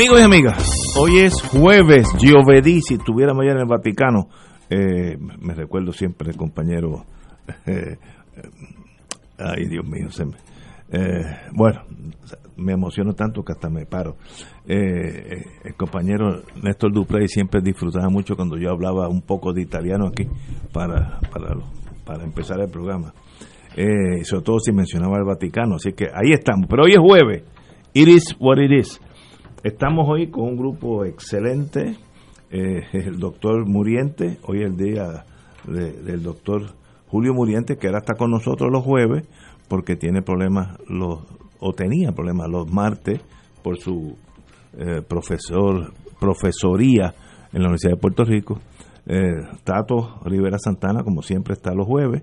Amigos y amigas, hoy es jueves, Giovedì, si estuviéramos allá en el Vaticano, eh, me recuerdo siempre el compañero, eh, ay Dios mío, se me, eh, bueno, me emociono tanto que hasta me paro. el compañero Néstor Duprey siempre disfrutaba mucho cuando yo hablaba un poco de italiano aquí para, para, para empezar el programa. sobre todo si mencionaba el Vaticano, así que ahí estamos, pero hoy es jueves, it is what it is. Estamos hoy con un grupo excelente, eh, el doctor Muriente, hoy el día del doctor Julio Muriente, que ahora está con nosotros los jueves, porque tiene problemas, los, o tenía problemas los martes por su eh, profesor, profesoría en la Universidad de Puerto Rico. Eh, Tato Rivera Santana, como siempre, está los jueves.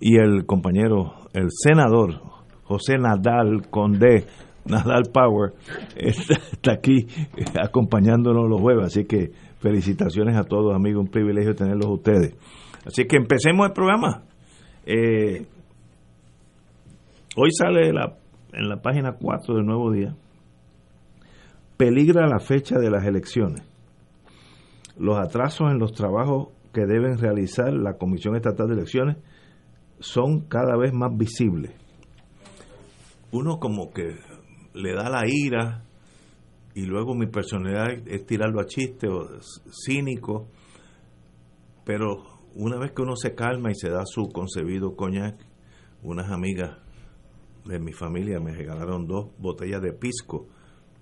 Y el compañero, el senador José Nadal Condé, Nadal Power está, aquí acompañándonos los jueves, así que felicitaciones a todos amigos, un privilegio tenerlos ustedes. Así que empecemos el programa. Eh, hoy sale en la página 4 del Nuevo Día, peligra la fecha de las elecciones. Los atrasos en los trabajos que deben realizar la Comisión Estatal de Elecciones son cada vez más visibles. Uno como que le da la ira y luego mi personalidad es tirarlo a chiste o cínico, pero una vez que uno se calma y se da su concebido coñac, unas amigas de mi familia me regalaron dos botellas de pisco.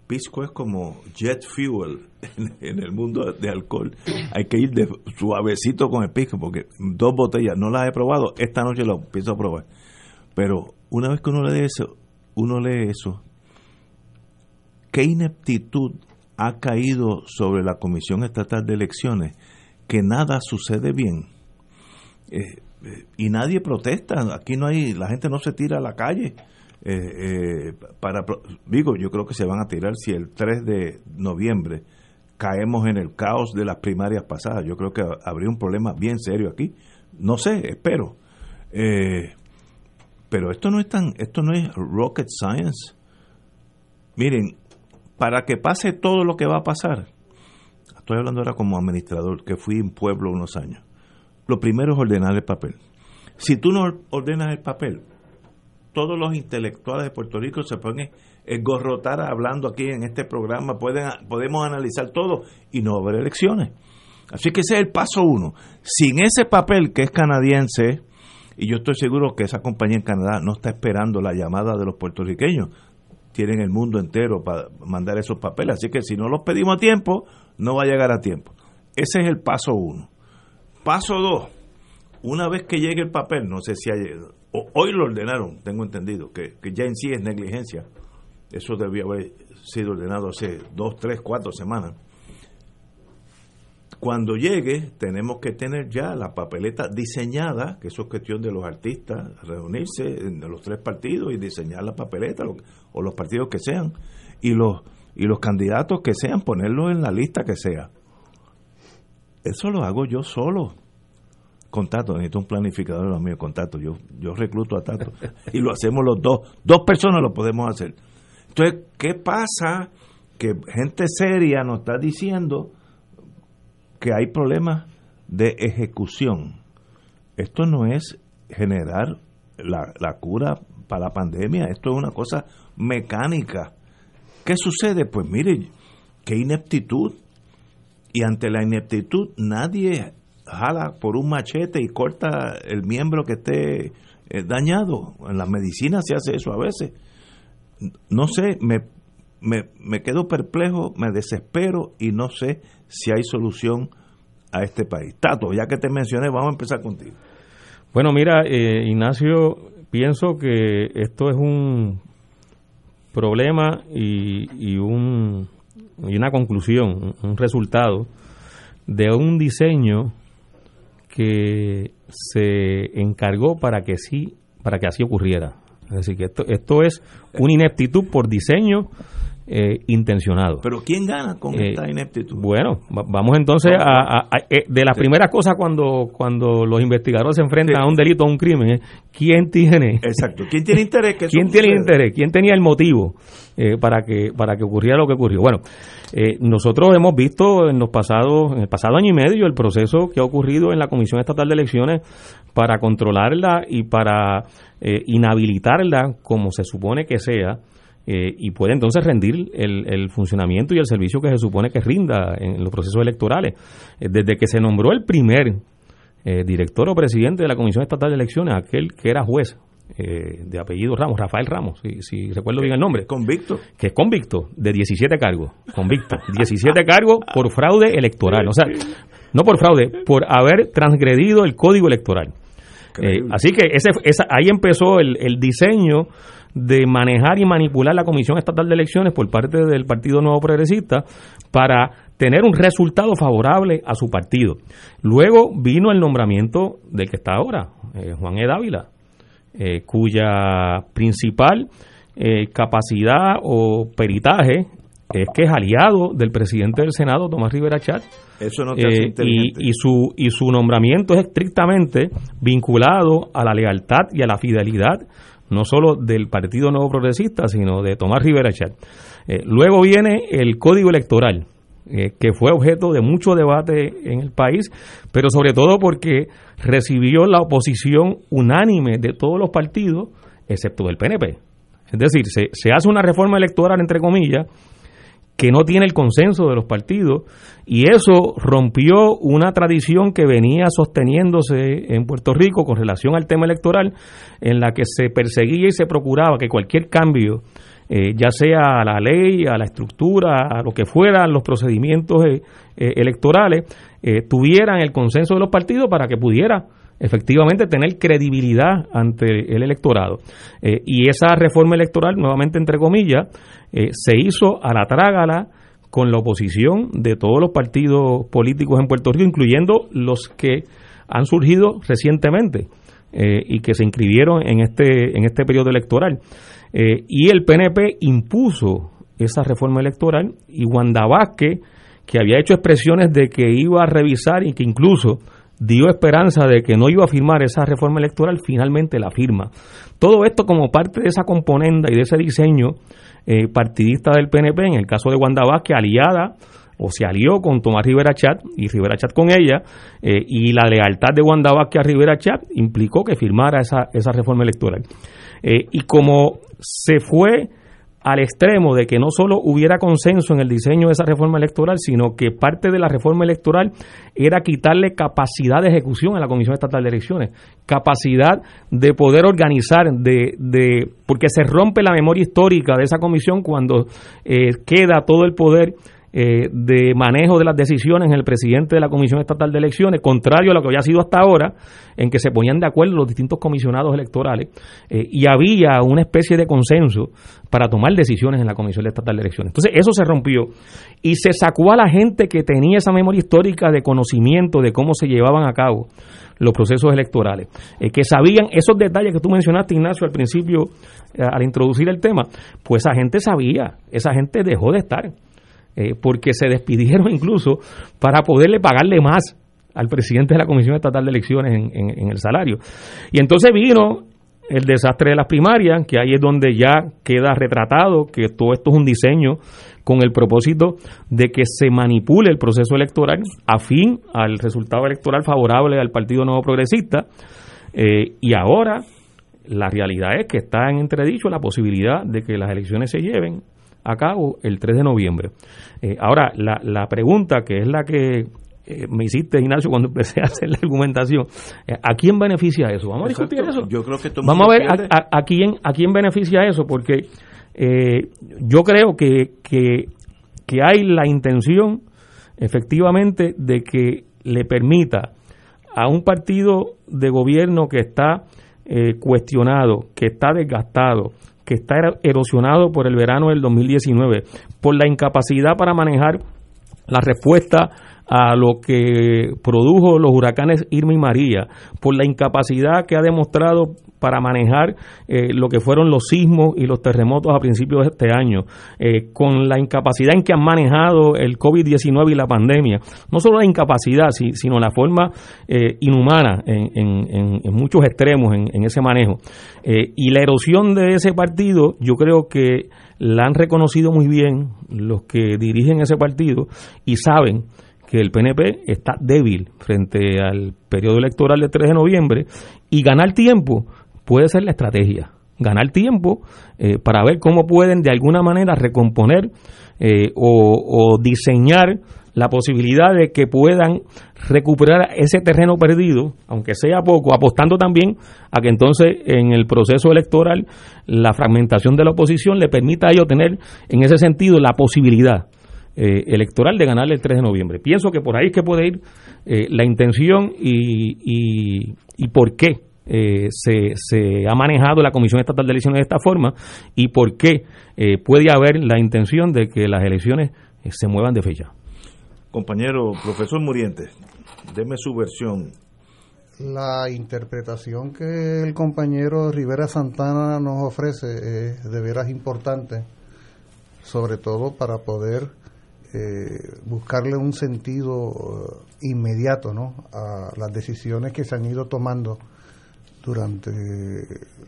Pisco es como jet fuel en, el mundo de alcohol. Hay que ir de suavecito con el pisco porque dos botellas no las he probado. Esta noche lo empiezo a probar. Pero una vez que uno lee eso, uno lee eso qué ineptitud ha caído sobre la Comisión Estatal de Elecciones que nada sucede bien. Eh, eh, y nadie protesta, aquí no hay, la gente no se tira a la calle. Eh, para digo, yo creo que se van a tirar si el 3 de noviembre caemos en el caos de las primarias pasadas. Yo creo que habría un problema bien serio aquí. No sé, espero. pero esto no es tan, esto no es rocket science. Miren, para que pase todo lo que va a pasar, estoy hablando ahora como administrador, que fui en pueblo unos años, lo primero es ordenar el papel. Si tú no ordenas el papel, todos los intelectuales de Puerto Rico se pueden engorrotar hablando aquí en este programa, pueden, podemos analizar todo y no haber elecciones. Así que ese es el paso uno. Sin ese papel que es canadiense, y yo estoy seguro que esa compañía en Canadá no está esperando la llamada de los puertorriqueños, tienen el mundo entero para mandar esos papeles. Así que si no los pedimos a tiempo, no va a llegar a tiempo. Ese es el paso uno. Paso dos, una vez que llegue el papel, no sé si hay, hoy lo ordenaron, tengo entendido, que, que ya en sí es negligencia. Eso debió haber sido ordenado hace dos, tres, cuatro semanas. Cuando llegue, tenemos que tener ya la papeleta diseñada, que eso es cuestión de los artistas, reunirse en los tres partidos y diseñar la papeleta, o los partidos que sean, y los, y los candidatos que sean, ponerlos en la lista que sea. Eso lo hago yo solo. Contacto, necesito un planificador lo mío, contacto. Yo, yo recluto a Tato y lo hacemos los dos. Dos personas lo podemos hacer. Entonces, ¿qué pasa? Que gente seria nos está diciendo que hay problemas de ejecución. Esto no es generar la, cura para la pandemia, esto es una cosa mecánica. ¿Qué sucede? Pues mire, qué ineptitud. Y ante la ineptitud nadie jala por un machete y corta el miembro que esté eh, dañado. En la medicina se hace eso a veces. No sé, me, me, me quedo perplejo, me desespero y no sé si hay solución a este país. Tato, ya que te mencioné, vamos a empezar contigo. Bueno, mira, eh, Ignacio, pienso que esto es un problema y, y, un, y una conclusión, un resultado de un diseño que se encargó para que sí, para que así ocurriera. Es decir, que esto, esto es una ineptitud por diseño eh, intencionado. Pero ¿quién gana con eh, esta ineptitud? Bueno, vamos entonces a, eh, de las primeras cosas cuando cuando los investigadores se enfrentan a un delito o un crimen, ¿quién tiene? Exacto, ¿quién tiene interés? Que ¿Quién tiene interés? ¿Quién tenía el motivo para que para que ocurriera lo que ocurrió? Bueno, nosotros hemos visto en los pasados en el pasado año y medio el proceso que ha ocurrido en la Comisión Estatal de Elecciones para controlarla y para inhabilitarla como se supone que sea eh, y puede entonces rendir el, funcionamiento y el servicio que se supone que rinda en los procesos electorales. Eh, desde que se nombró el primer eh, director o presidente de la Comisión Estatal de Elecciones, aquel que era juez, de apellido Ramos, Rafael Ramos, si, si recuerdo bien el nombre. Convicto. Que es convicto de 17 cargos. Convicto. 17 cargos por fraude electoral. O sea, no por fraude, por haber transgredido el código electoral. así que ese, esa, ahí empezó el, el diseño de manejar y manipular la Comisión Estatal de Elecciones por parte del Partido Nuevo Progresista para tener un resultado favorable a su partido. Luego vino el nombramiento del que está ahora, eh, Juan E. Dávila, eh, cuya principal eh, capacidad o peritaje es que es aliado del presidente del Senado, Tomás Rivera Chat. Eso no te hace y, y, su, y su nombramiento es estrictamente vinculado a la lealtad y a la fidelidad no solo del Partido Nuevo Progresista, sino de Tomás Rivera Chat. Eh, luego viene el Código Electoral, eh, que fue objeto de mucho debate en el país, pero sobre todo porque recibió la oposición unánime de todos los partidos, excepto del PNP. Es decir, se, se hace una reforma electoral, entre comillas, que no tiene el consenso de los partidos y eso rompió una tradición que venía sosteniéndose en Puerto Rico con relación al tema electoral en la que se perseguía y se procuraba que cualquier cambio eh, ya sea a la ley, a la estructura, a lo que fueran los procedimientos eh, eh, electorales, tuvieran el consenso de los partidos para que pudiera efectivamente tener credibilidad ante el electorado. Eh, y esa reforma electoral, nuevamente entre comillas, eh, se hizo a la trágala con la oposición de todos los partidos políticos en Puerto Rico, incluyendo los que han surgido recientemente eh, y que se inscribieron en este, en este periodo electoral. y el PNP impuso esa reforma electoral y Wanda Vázquez, que había hecho expresiones de que iba a revisar y que incluso dio esperanza de que no iba a firmar esa reforma electoral, finalmente la firma. Todo esto como parte de esa componenda y de ese diseño eh, partidista del PNP, en el caso de Wanda Vázquez, aliada o se alió con Tomás Rivera Chat y Rivera Chat con ella, eh, y la lealtad de Wanda Vázquez a Rivera Chat implicó que firmara esa, esa reforma electoral. Eh, y como se fue al extremo de que no solo hubiera consenso en el diseño de esa reforma electoral, sino que parte de la reforma electoral era quitarle capacidad de ejecución a la Comisión Estatal de Elecciones, capacidad de poder organizar, de, de porque se rompe la memoria histórica de esa comisión cuando eh, queda todo el poder eh, de manejo de las decisiones en el presidente de la Comisión Estatal de Elecciones, contrario a lo que había sido hasta ahora, en que se ponían de acuerdo los distintos comisionados electorales eh, y había una especie de consenso para tomar decisiones en la Comisión Estatal de Elecciones. Entonces, eso se rompió y se sacó a la gente que tenía esa memoria histórica de conocimiento de cómo se llevaban a cabo los procesos electorales, eh, que sabían esos detalles que tú mencionaste, Ignacio, al principio, al introducir el tema, pues esa gente sabía, esa gente dejó de estar. Eh, porque se despidieron incluso para poderle pagarle más al presidente de la Comisión Estatal de Elecciones en, el salario. Y entonces vino el desastre de las primarias, que ahí es donde ya queda retratado que todo esto es un diseño con el propósito de que se manipule el proceso electoral a fin al resultado electoral favorable al Partido Nuevo Progresista. Eh, y ahora la realidad es que está en entredicho la posibilidad de que las elecciones se lleven a cabo el 3 de noviembre. Eh, ahora, la, la pregunta que es la que eh, me hiciste, Ignacio, cuando empecé a hacer la argumentación. Eh, ¿A quién beneficia eso? Vamos a discutir eso. Yo creo que Vamos a ver a, quién, a quién beneficia eso, porque yo creo que, que, que hay la intención, efectivamente, de que le permita a un partido de gobierno que está eh, cuestionado, que está desgastado, que está erosionado por el verano del 2019, por la incapacidad para manejar la respuesta a lo que produjo los huracanes Irma y María, por la incapacidad que ha demostrado para manejar eh, lo que fueron los sismos y los terremotos a principios de este año, eh, con la incapacidad en que han manejado el COVID-19 y la pandemia, no solo la incapacidad, sino la forma eh, inhumana en, muchos extremos en, ese manejo. y la erosión de ese partido, yo creo que la han reconocido muy bien los que dirigen ese partido y saben que el PNP está débil frente al periodo electoral del 3 de noviembre y ganar tiempo puede ser la estrategia. Ganar tiempo eh, para ver cómo pueden de alguna manera recomponer eh, o, diseñar la posibilidad de que puedan recuperar ese terreno perdido, aunque sea poco, apostando también a que entonces en el proceso electoral la fragmentación de la oposición le permita a ellos tener en ese sentido la posibilidad eh, electoral de ganar el 3 de noviembre. Pienso que por ahí es que puede ir eh, la intención y, y, por qué eh, se, se, ha manejado la Comisión Estatal de Elecciones de esta forma y por qué puede haber la intención de que las elecciones se muevan de fecha. Compañero profesor Murientes, deme su versión. La interpretación que el compañero Rivera Santana nos ofrece es de veras importante, sobre todo para poder eh, buscarle un sentido eh, inmediato ¿no? a las decisiones que se han ido tomando durante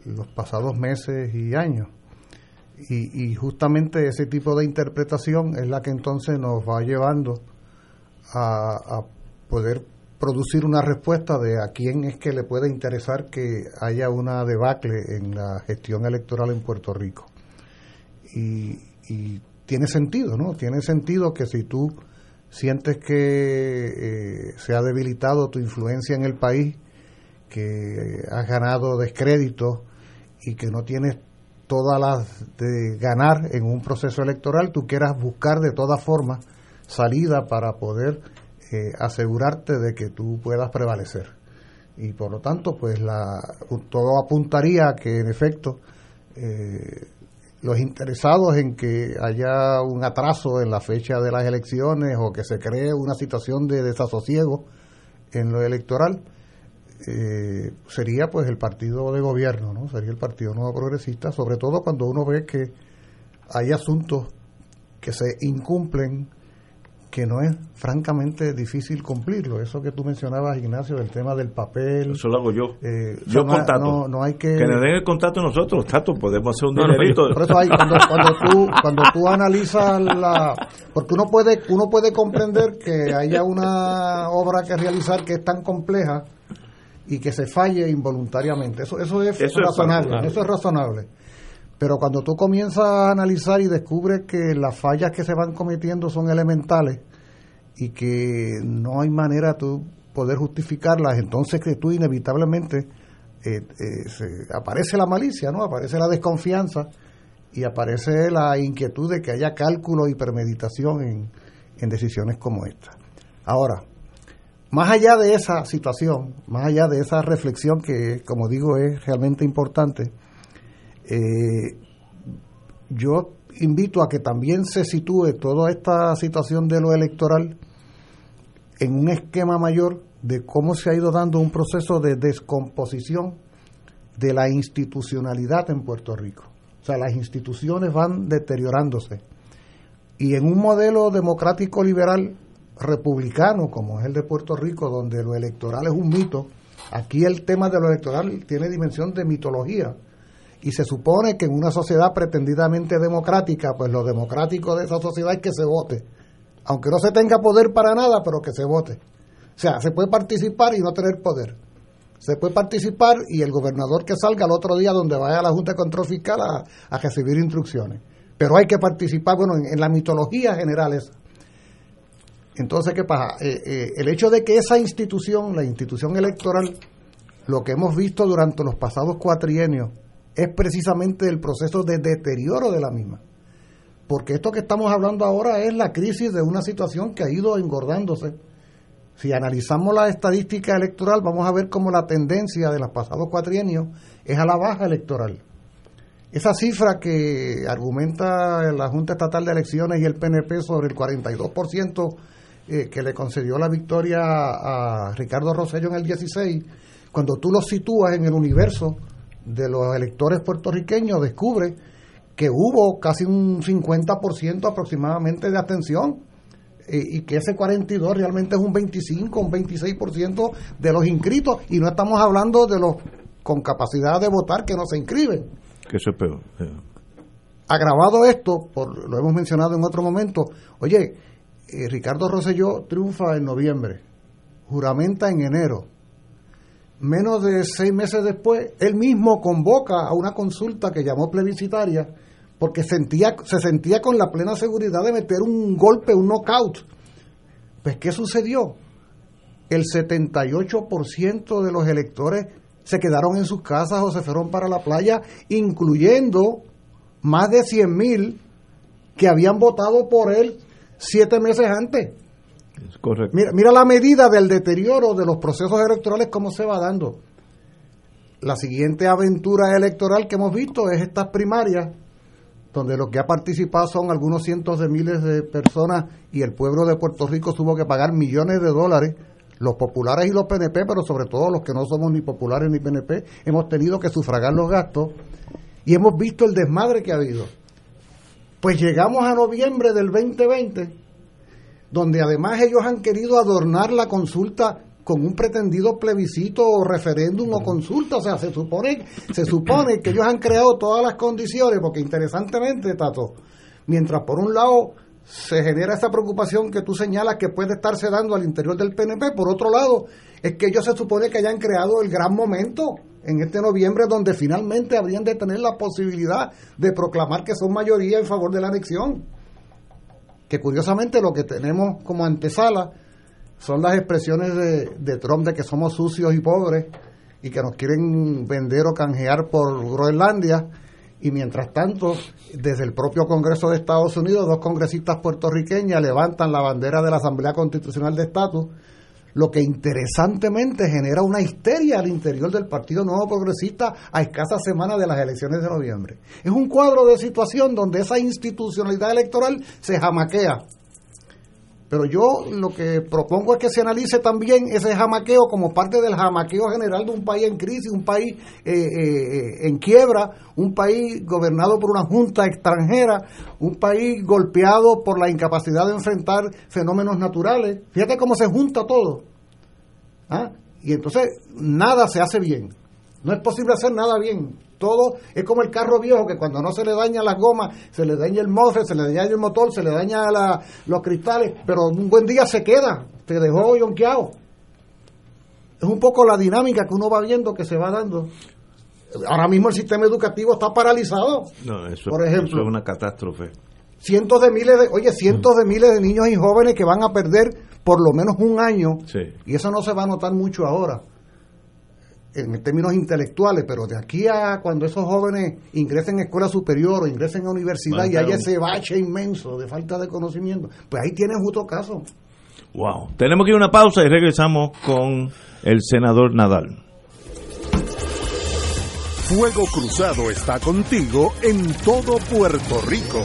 los pasados meses y años. Y, justamente ese tipo de interpretación es la que entonces nos va llevando a, poder producir una respuesta de a quién es que le puede interesar que haya una debacle en la gestión electoral en Puerto Rico. Y, y tiene sentido, ¿no? Tiene sentido que si tú sientes que eh, se ha debilitado tu influencia en el país, que has ganado descrédito y que no tienes todas las de ganar en un proceso electoral, tú quieras buscar de todas formas salida para poder eh, asegurarte de que tú puedas prevalecer. Y por lo tanto, pues la, todo apuntaría a que en efecto eh, los interesados en que haya un atraso en la fecha de las elecciones o que se cree una situación de desasosiego en lo electoral, eh, sería pues el partido de gobierno, ¿no? Sería el Partido Nuevo Progresista, sobre todo cuando uno ve que hay asuntos que se incumplen que no es francamente difícil cumplirlo. Eso que tú mencionabas, Ignacio, del tema del papel. Eso lo hago yo. Eh, yo no, contato. No, hay que... Que nos den el contacto nosotros, Tato, podemos hacer un dinerito. Por eso hay, cuando, tú, cuando tú analizas la... Porque uno puede, uno puede comprender que haya una obra que realizar que es tan compleja y que se falle involuntariamente. Eso, eso es razonable. eso es razonable. Pero cuando tú comienzas a analizar y descubres que las fallas que se van cometiendo son elementales y que no hay manera de tú poder justificarlas, entonces que tú inevitablemente eh, eh, aparece la malicia, ¿no? Aparece la desconfianza y aparece la inquietud de que haya cálculo y premeditación en, en decisiones como esta. Ahora, más allá de esa situación, más allá de esa reflexión que, como digo, es realmente importante, eh, yo invito a que también se sitúe toda esta situación de lo electoral en un esquema mayor de cómo se ha ido dando un proceso de descomposición de la institucionalidad en Puerto Rico. O sea, las instituciones van deteriorándose. Y en un modelo democrático liberal republicano como es el de Puerto Rico, donde lo electoral es un mito, aquí el tema de lo electoral tiene dimensión de mitología y se supone que en una sociedad pretendidamente democrática, pues lo democrático de esa sociedad es que se vote, aunque no se tenga poder para nada, pero que se vote. O sea, se puede participar y no tener poder. Se puede participar y el gobernador que salga el otro día donde vaya a la Junta de Control Fiscal a, recibir instrucciones. Pero hay que participar, bueno, en, la mitología general esa. Entonces, ¿qué pasa? Eh, eh, el hecho de que esa institución, la institución electoral, lo que hemos visto durante los pasados cuatrienios, es precisamente el proceso de deterioro de la misma. Porque esto que estamos hablando ahora es la crisis de una situación que ha ido engordándose Si analizamos la estadística electoral, vamos a ver cómo la tendencia de los pasados cuatrienios es a la baja electoral. Esa cifra que argumenta la Junta Estatal de Elecciones y el PNP sobre el 42% eh, que le concedió la victoria a Ricardo Rosello en el 16, cuando tú lo sitúas en el universo de los electores puertorriqueños, descubre que hubo casi un 50% aproximadamente de abstención eh, y que ese 42 realmente es un 25, un 26% de los inscritos y no estamos hablando de los con capacidad de votar que no se inscriben. Que eso es peor. Agravado esto, por, lo hemos mencionado en otro momento, oye, eh, Ricardo Rosselló triunfa en noviembre, juramenta en enero. Menos de seis meses después, él mismo convoca a una consulta que llamó plebiscitaria porque sentía, se sentía con la plena seguridad de meter un golpe, un knockout. Pues, ¿qué sucedió? El 78% de los electores se quedaron en sus casas o se fueron para la playa, incluyendo más de 100 mil que habían votado por él siete meses antes. Correcto. Mira, mira la medida del deterioro de los procesos electorales, cómo se va dando. La siguiente aventura electoral que hemos visto es estas primarias, donde lo que ha participado son algunos cientos de miles de personas y el pueblo de Puerto Rico tuvo que pagar millones de dólares los populares y los PNP, pero sobre todo los que no somos ni populares ni PNP, hemos tenido que sufragar los gastos y hemos visto el desmadre que ha habido. Pues llegamos a noviembre del 2020, donde además ellos han querido adornar la consulta con un pretendido plebiscito o referéndum o consulta, o sea, se supone, se supone que ellos han creado todas las condiciones, porque interesantemente, Tato, mientras por un lado se genera esa preocupación que tú señalas que puede estarse dando al interior del PNP. Por otro lado, es que ellos se supone que hayan creado el gran momento en este noviembre donde finalmente habrían de tener la posibilidad de proclamar que son mayoría en favor de la anexión. Que curiosamente lo que tenemos como antesala son las expresiones de, Trump de que somos sucios y pobres y que nos quieren vender o canjear por Groenlandia. Y mientras tanto, desde el propio Congreso de Estados Unidos, dos congresistas puertorriqueñas levantan la bandera de la Asamblea Constitucional de Estatus, lo que interesantemente genera una histeria al interior del Partido Nuevo Progresista a escasas semanas de las elecciones de noviembre. Es un cuadro de situación donde esa institucionalidad electoral se jamaquea pero yo lo que propongo es que se analice también ese jamaqueo como parte del jamaqueo general de un país en crisis, un país eh, eh, en quiebra, un país gobernado por una junta extranjera, un país golpeado por la incapacidad de enfrentar fenómenos naturales. Fíjate cómo se junta todo. ¿Ah? Y entonces nada se hace bien. No es posible hacer nada bien. Todo es como el carro viejo que cuando no se le daña las gomas, se le daña el mofre, se le daña el motor, se le daña los cristales, pero un buen día se queda, te dejó yonqueado. Es un poco la dinámica que uno va viendo que se va dando. Ahora mismo el sistema educativo está paralizado. No, eso, por ejemplo, es una catástrofe. Cientos de miles de, oye, cientos de miles de niños y jóvenes que van a perder por lo menos un año. Y eso no se va a notar mucho ahora en términos intelectuales, pero de aquí a cuando esos jóvenes ingresen a escuela superior o ingresen a universidad y haya ese bache inmenso de falta de conocimiento, pues ahí tienes otro caso. Wow. Tenemos que ir a una pausa y regresamos con el senador Nadal. Fuego Cruzado está contigo en todo Puerto Rico.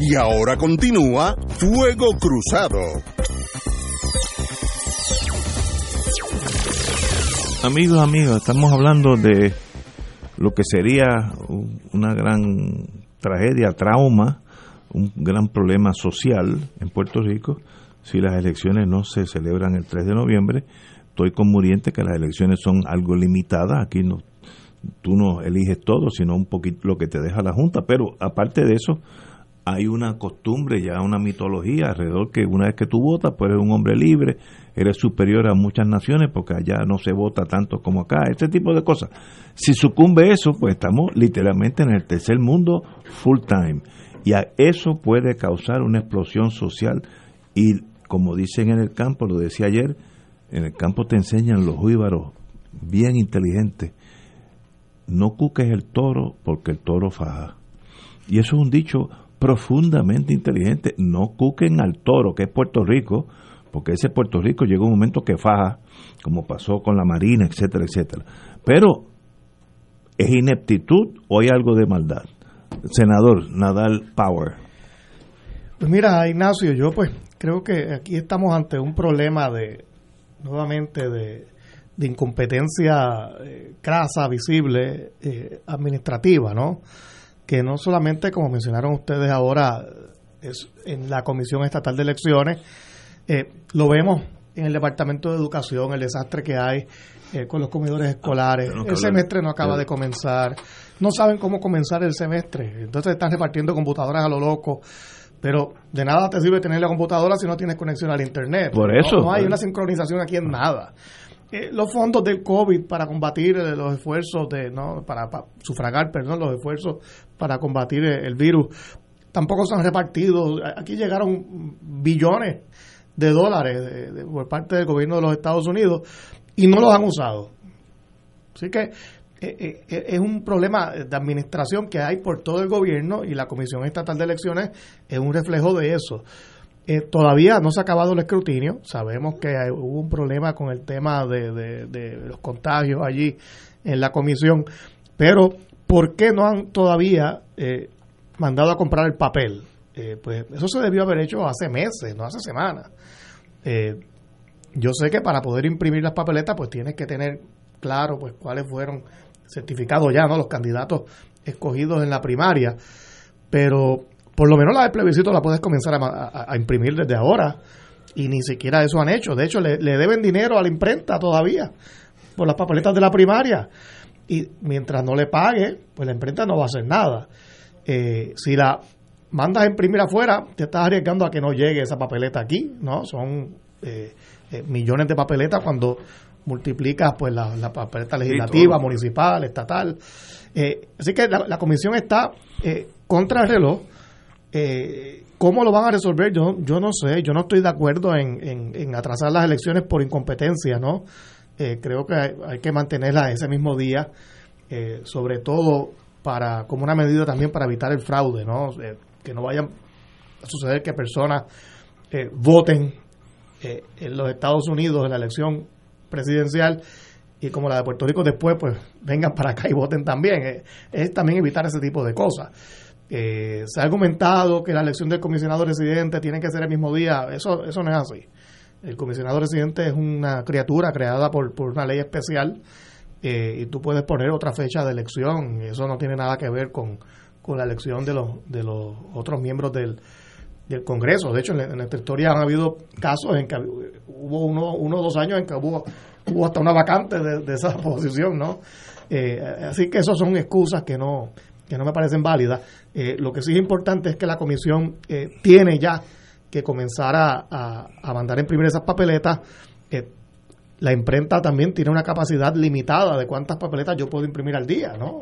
Y ahora continúa Fuego Cruzado. Amigos, amigos, estamos hablando de lo que sería una gran tragedia, trauma, un gran problema social en Puerto Rico si las elecciones no se celebran el 3 de noviembre. Estoy con Muriente que las elecciones son algo limitadas, aquí no tú no eliges todo, sino un poquito lo que te deja la Junta, pero aparte de eso, hay una costumbre, ya una mitología alrededor que una vez que tú votas, pues eres un hombre libre, eres superior a muchas naciones porque allá no se vota tanto como acá, este tipo de cosas. Si sucumbe eso, pues estamos literalmente en el tercer mundo full time. Y a eso puede causar una explosión social. Y como dicen en el campo, lo decía ayer, en el campo te enseñan los jíbaros bien inteligentes. No cuques el toro porque el toro faja. Y eso es un dicho profundamente inteligente. No cuquen al toro, que es Puerto Rico, porque ese Puerto Rico llegó un momento que faja, como pasó con la Marina, etcétera, etcétera. Pero, ¿es ineptitud o hay algo de maldad? Senador Nadal Power. Pues mira, Ignacio, yo pues creo que aquí estamos ante un problema de, nuevamente, de, de incompetencia eh, crasa, visible, eh, administrativa, ¿no? Que no solamente, como mencionaron ustedes ahora, es en la Comisión Estatal de Elecciones, eh, lo vemos en el Departamento de Educación, el desastre que hay eh, con los comedores escolares. el semestre no acaba de comenzar. No saben cómo comenzar el semestre. Entonces están repartiendo computadoras a lo loco. Pero de nada te sirve tener la computadora si no tienes conexión al Internet. Por eso. No, hay una sincronización aquí en nada. Eh, los fondos del COVID para combatir los esfuerzos de, no, para, sufragar, perdón, los esfuerzos para combatir el virus tampoco se han repartido. Aquí llegaron billones de dólares por parte del gobierno de los Estados Unidos y no los han usado. Así que eh, eh, eh, es un problema de administración que hay por todo el gobierno y la Comisión Estatal de Elecciones es un reflejo de eso. Todavía no se ha acabado el escrutinio, sabemos que hubo un problema con el tema de, de los contagios allí en la comisión, pero ¿por qué no han todavía mandado a comprar el papel? Eh, pues eso se debió haber hecho hace meses, no hace semanas. Eh, yo sé que para poder imprimir las papeletas, pues tienes que tener claro pues cuáles fueron certificados ya, ¿no? Los candidatos escogidos en la primaria. Pero por lo menos la del plebiscito la puedes comenzar a, imprimir desde ahora. Y ni siquiera eso han hecho. De hecho, le, deben dinero a la imprenta todavía por las papeletas de la primaria. Y mientras no le pague, pues la imprenta no va a hacer nada. Eh, si la mandas a imprimir afuera, te estás arriesgando a que no llegue esa papeleta aquí, ¿no? Son eh, eh, millones de papeletas cuando multiplicas pues la, la papeleta legislativa, municipal, estatal. Eh, así que la, comisión está contra el reloj. ¿Cómo lo van a resolver? Yo, yo no sé, yo no estoy de acuerdo en, en, atrasar las elecciones por incompetencia, ¿no? creo que hay, que mantenerla ese mismo día, sobre todo para como una medida también para evitar el fraude, ¿no? que no vayan a suceder que personas eh, voten eh, en los Estados Unidos en la elección presidencial y como la de Puerto Rico después, pues vengan para acá y voten también. Eh, es también evitar ese tipo de cosas. Se ha argumentado que la elección del comisionado residente tiene que ser el mismo día. Eso, eso no es así. El comisionado residente es una criatura creada por, por una ley especial y tú puedes poner otra fecha de elección. Eso no tiene nada que ver con, con la elección de los, de los otros miembros del, del Congreso. De hecho, en, nuestra historia han habido casos en que hubo uno, uno o dos años en que hubo, hubo hasta una vacante de, esa posición, ¿no? Eh, así que esas son excusas que no, que no me parecen válidas. Eh, lo que sí es importante es que la comisión eh, tiene ya que comenzar a, a, mandar a imprimir esas papeletas. la imprenta también tiene una capacidad limitada de cuántas papeletas yo puedo imprimir al día, ¿no?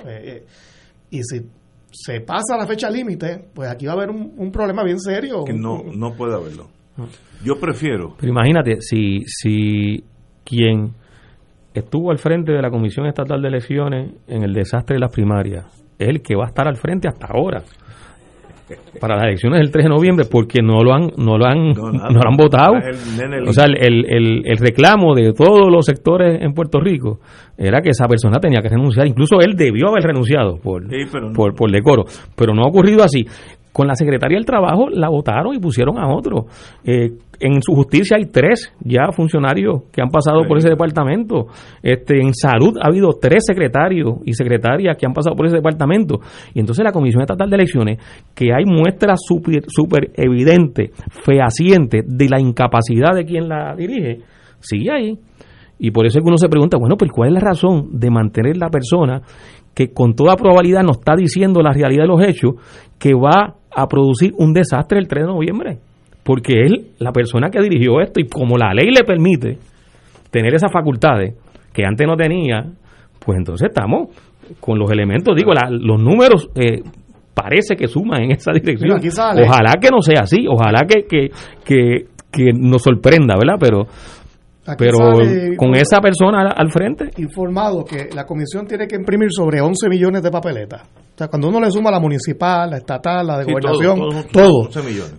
y si se pasa la fecha límite, pues aquí va a haber un, problema bien serio. Que no, no puede haberlo. Yo prefiero. Pero imagínate, si, si quien estuvo al frente de la Comisión Estatal de Elecciones en el desastre de las primarias es el que va a estar al frente hasta ahora. Para las elecciones del 3 de noviembre porque no lo han no lo han no, lo han votado. O sea el, el, el, reclamo de todos los sectores en Puerto Rico era que esa persona tenía que renunciar. Incluso él debió haber renunciado por, por, por decoro. Pero no ha ocurrido así con la secretaria del Trabajo la votaron y pusieron a otro. Eh, en su justicia hay tres ya funcionarios que han pasado por ese departamento. Este, en salud ha habido tres secretarios y secretarias que han pasado por ese departamento. Y entonces la Comisión Estatal de Elecciones, que hay muestras súper super evidentes, fehacientes de la incapacidad de quien la dirige, sigue ahí. Y por eso es que uno se pregunta, bueno, pero ¿cuál es la razón de mantener la persona que con toda probabilidad nos está diciendo la realidad de los hechos que va a producir un desastre el 3 de noviembre, porque él, la persona que dirigió esto, y como la ley le permite tener esas facultades que antes no tenía, pues entonces estamos con los elementos, digo, los números eh, parece que suman en esa dirección. Ojalá que no sea así, ojalá que, que, que, que nos sorprenda, ¿verdad? Pero pero con esa persona al frente. Informado que la comisión tiene que imprimir sobre 11 millones de papeletas. O sea, cuando uno le suma la municipal, la estatal, la de gobernación, todo.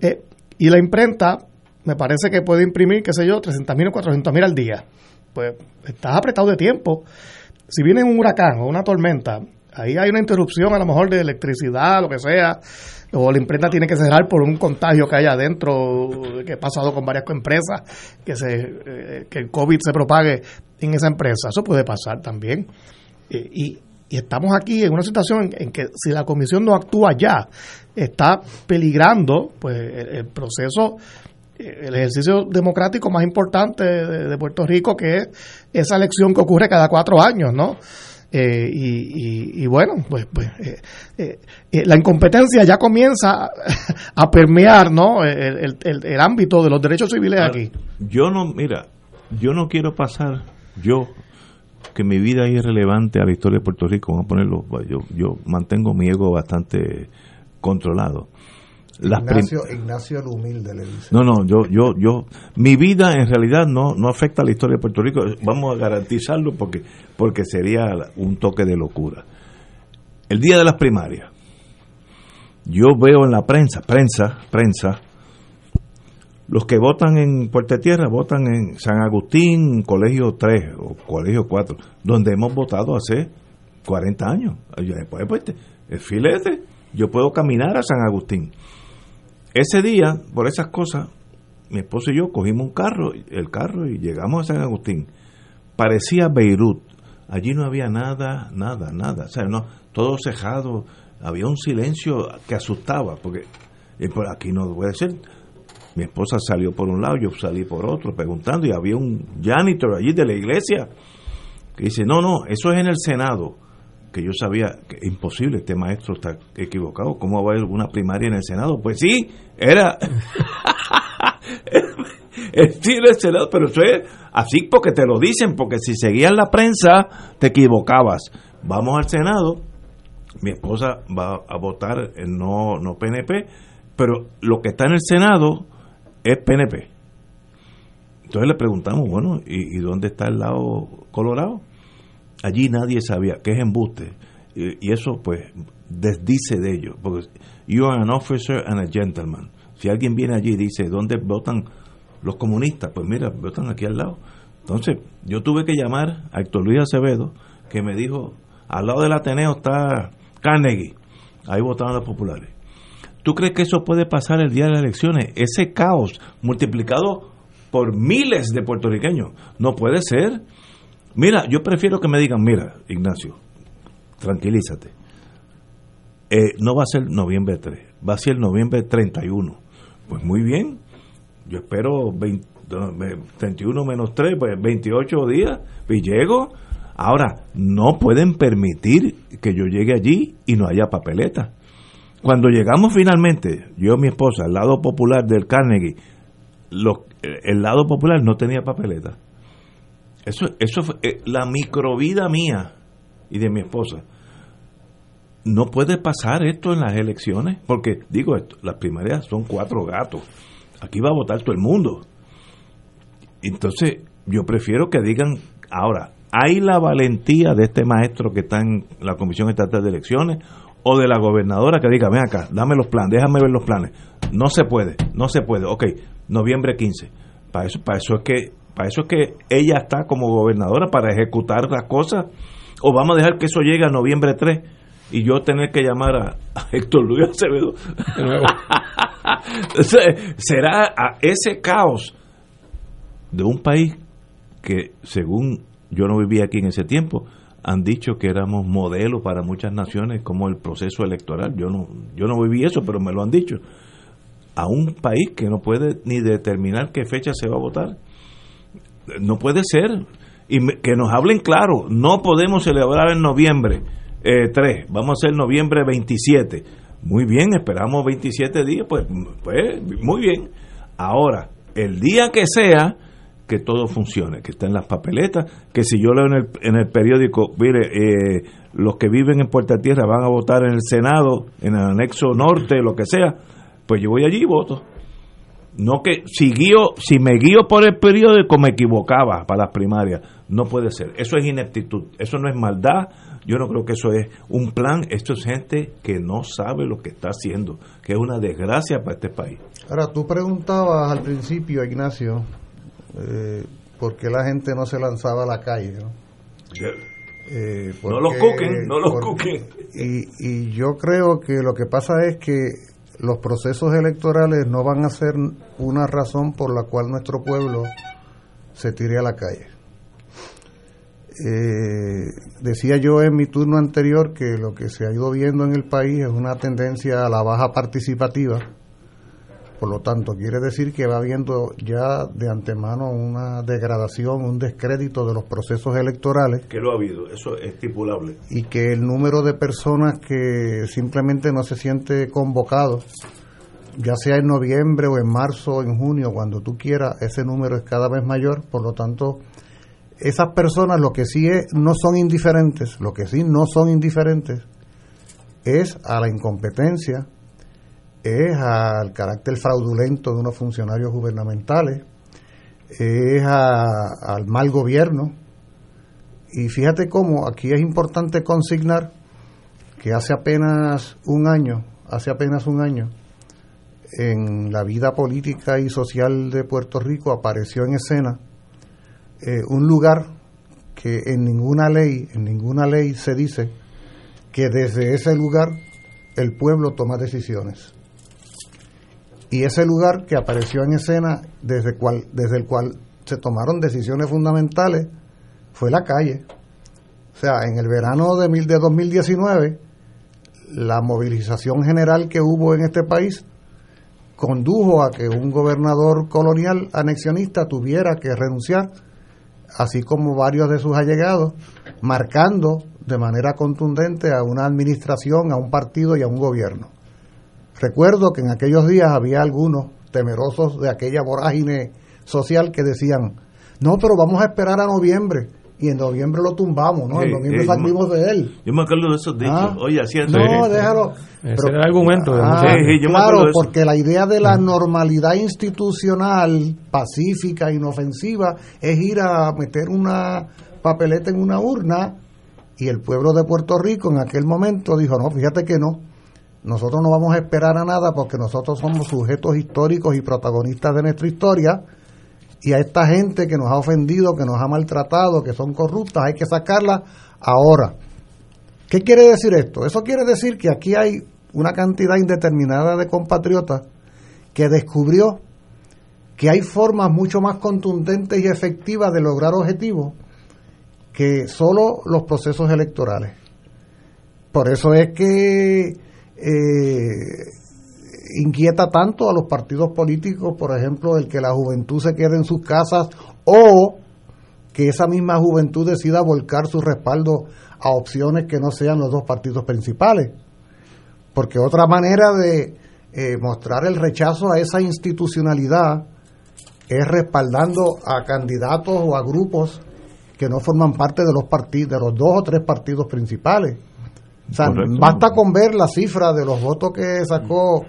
Eh, y la imprenta, me parece que puede imprimir, qué sé yo, 300 mil o 400 mil al día. Pues estás apretado de tiempo. Si viene un huracán o una tormenta, ahí hay una interrupción a lo mejor de electricidad, lo que sea o la imprenta tiene que cerrar por un contagio que hay adentro, que ha pasado con varias empresas, que, se, eh, que el COVID se propague en esa empresa. Eso puede pasar también. y, estamos aquí en una situación en, que si la comisión no actúa ya, está peligrando pues el, proceso el ejercicio democrático más importante de, de, Puerto Rico, que es esa elección que ocurre cada cuatro años, ¿no? Eh, y, bueno, pues, pues eh, eh, la incompetencia ya comienza a permear ¿no? El, el, ámbito de los derechos civiles aquí. Yo no, mira, yo no quiero pasar, yo, que mi vida es irrelevante a la historia de Puerto Rico, vamos a ponerlo, yo, yo mantengo mi ego bastante controlado. Ignacio, Ignacio el humilde le dice. No, no, yo, yo, yo, mi vida en realidad no, no afecta a la historia de Puerto Rico. Vamos a garantizarlo porque, porque sería un toque de locura. El día de las primarias, yo veo en la prensa, prensa, prensa, los que votan en Puerto Tierra votan en San Agustín, Colegio 3 o Colegio 4, donde hemos votado hace 40 años. Después, pues, el filete, yo puedo caminar a San Agustín ese día, por esas cosas, mi esposo y yo cogimos un carro, el carro y llegamos a San Agustín. Parecía Beirut. Allí no había nada, nada, nada. O sea, no, todo cejado. Había un silencio que asustaba, porque por aquí no puede ser. Mi esposa salió por un lado, yo salí por otro, preguntando, y había un janitor allí de la iglesia que dice, no, no, eso es en el Senado que yo sabía que imposible, este maestro está equivocado, ¿cómo va a haber una primaria en el Senado? Pues sí, era... en el Senado, pero eso es así porque te lo dicen, porque si seguías la prensa te equivocabas. Vamos al Senado, mi esposa va a votar no, no PNP, pero lo que está en el Senado es PNP. Entonces le preguntamos, bueno, ¿y, y dónde está el lado colorado? Allí nadie sabía que es embuste y, eso pues desdice de ellos porque you are an officer and a gentleman si alguien viene allí y dice dónde votan los comunistas pues mira votan aquí al lado entonces yo tuve que llamar a Héctor Luis Acevedo que me dijo al lado del Ateneo está Carnegie ahí votaban los populares ¿Tú crees que eso puede pasar el día de las elecciones? Ese caos multiplicado por miles de puertorriqueños. No puede ser. Mira, yo prefiero que me digan, mira, Ignacio, tranquilízate. Eh, no va a ser noviembre 3, va a ser noviembre 31. Pues muy bien, yo espero 31 menos 3, pues 28 días, y llego. Ahora, no pueden permitir que yo llegue allí y no haya papeleta. Cuando llegamos finalmente, yo y mi esposa, al lado popular del Carnegie, el lado popular no tenía papeleta. Eso, eso fue eh, la microvida mía y de mi esposa. No puede pasar esto en las elecciones, porque digo esto, las primarias son cuatro gatos. Aquí va a votar todo el mundo. Entonces, yo prefiero que digan, ahora, ¿hay la valentía de este maestro que está en la Comisión Estatal de Elecciones o de la gobernadora que diga, ven acá, dame los planes, déjame ver los planes? No se puede, no se puede. Ok, noviembre 15. Para eso, para eso es que para eso es que ella está como gobernadora para ejecutar las cosas o vamos a dejar que eso llegue a noviembre 3 y yo tener que llamar a, Héctor Luis Acevedo. Será a ese caos de un país que, según yo no vivía aquí en ese tiempo, han dicho que éramos modelo para muchas naciones como el proceso electoral. Yo no, yo no viví eso, pero me lo han dicho. A un país que no puede ni determinar qué fecha se va a votar. No puede ser. Y que nos hablen claro, no podemos celebrar en noviembre eh, 3, vamos a hacer noviembre 27. Muy bien, esperamos 27 días, pues, pues muy bien. Ahora, el día que sea, que todo funcione, que está en las papeletas, que si yo leo en el, en el periódico, mire, eh, los que viven en Puerta Tierra van a votar en el Senado, en el anexo norte, lo que sea, pues yo voy allí y voto. No que si guío, si me guío por el periódico me equivocaba para las primarias. No puede ser. Eso es ineptitud. Eso no es maldad. Yo no creo que eso es un plan. Esto es gente que no sabe lo que está haciendo, que es una desgracia para este país. Ahora, tú preguntabas al principio, Ignacio, eh, por qué la gente no se lanzaba a la calle. ¿no? Eh, no los cuquen, no los cuquen. Y, y yo creo que lo que pasa es que los procesos electorales no van a ser una razón por la cual nuestro pueblo se tire a la calle. Eh, decía yo en mi turno anterior que lo que se ha ido viendo en el país es una tendencia a la baja participativa por lo tanto, quiere decir que va habiendo ya de antemano una degradación, un descrédito de los procesos electorales. Que lo ha habido, eso es estipulable. Y que el número de personas que simplemente no se siente convocado, ya sea en noviembre o en marzo o en junio, cuando tú quieras, ese número es cada vez mayor. Por lo tanto, esas personas lo que sí es, no son indiferentes, lo que sí no son indiferentes es a la incompetencia es al carácter fraudulento de unos funcionarios gubernamentales, es al mal gobierno. Y fíjate cómo aquí es importante consignar que hace apenas un año, hace apenas un año, en la vida política y social de Puerto Rico apareció en escena eh, un lugar que en ninguna ley, en ninguna ley se dice que desde ese lugar el pueblo toma decisiones y ese lugar que apareció en escena desde, el cual se tomaron decisiones fundamentales fue la calle. O sea, en el verano de, mil, de 2019, la movilización general que hubo en este país condujo a que un gobernador colonial anexionista tuviera que renunciar, así como varios de sus allegados, marcando de manera contundente a una administración, a un partido y a un gobierno. Recuerdo que en aquellos días había algunos temerosos de aquella vorágine social que decían, no, pero vamos a esperar a noviembre. Y en noviembre lo tumbamos, ¿no? en noviembre salimos de él. Yo me acuerdo de esos dichos. Ah. Oye, así es. No, déjalo. Ese era el argumento. Ah, claro, porque la idea de la normalidad institucional, pacífica, inofensiva, es ir a meter una papeleta en una urna. Y el pueblo de Puerto Rico en aquel momento dijo, no, fíjate que no nosotros no vamos a esperar a nada porque nosotros somos sujetos históricos y protagonistas de nuestra historia y a esta gente que nos ha ofendido, que nos ha maltratado, que son corruptas, hay que sacarla ahora. ¿Qué quiere decir esto? Eso quiere decir que aquí hay una cantidad indeterminada de compatriotas que descubrió que hay formas mucho más contundentes y efectivas de lograr objetivos que solo los procesos electorales. Por eso es que eh, inquieta tanto a los partidos políticos, por ejemplo, el que la juventud se quede en sus casas o que esa misma juventud decida volcar su respaldo a opciones que no sean los dos partidos principales. Porque otra manera de eh, mostrar el rechazo a esa institucionalidad es respaldando a candidatos o a grupos que no forman parte de los partidos, de los dos o tres partidos principales. O sea, basta con ver la cifra de los votos que sacó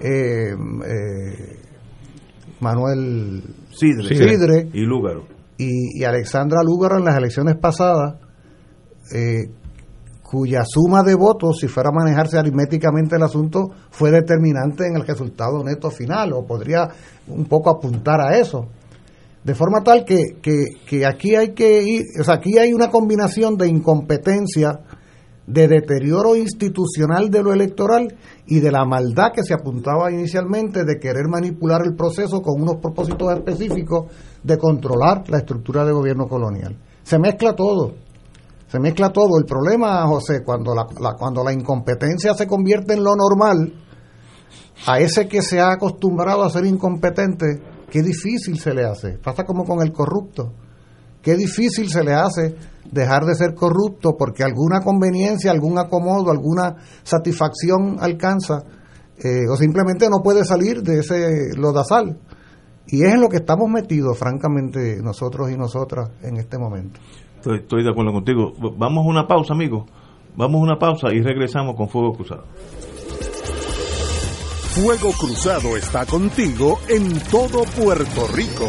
eh, eh, Manuel Sidre, y Lúgaro. Y, Alexandra Lúgaro en las elecciones pasadas, eh, cuya suma de votos, si fuera a manejarse aritméticamente el asunto, fue determinante en el resultado neto final, o podría un poco apuntar a eso. De forma tal que, que, aquí hay que ir, o sea, aquí hay una combinación de incompetencia, de deterioro institucional de lo electoral y de la maldad que se apuntaba inicialmente de querer manipular el proceso con unos propósitos específicos de controlar la estructura de gobierno colonial. Se mezcla todo, se mezcla todo. El problema, José, cuando la, cuando la incompetencia se convierte en lo normal, a ese que se ha acostumbrado a ser incompetente, Qué difícil se le hace. Pasa como con el corrupto. Qué difícil se le hace dejar de ser corrupto porque alguna conveniencia, algún acomodo, alguna satisfacción alcanza eh, o simplemente no puede salir de ese lodazal. Y es en lo que estamos metidos, francamente, nosotros y nosotras en este momento. Estoy, estoy de acuerdo contigo. Vamos a una pausa, amigos. Vamos a una pausa y regresamos con Fuego Cruzado. Fuego Cruzado está contigo en todo Puerto Rico.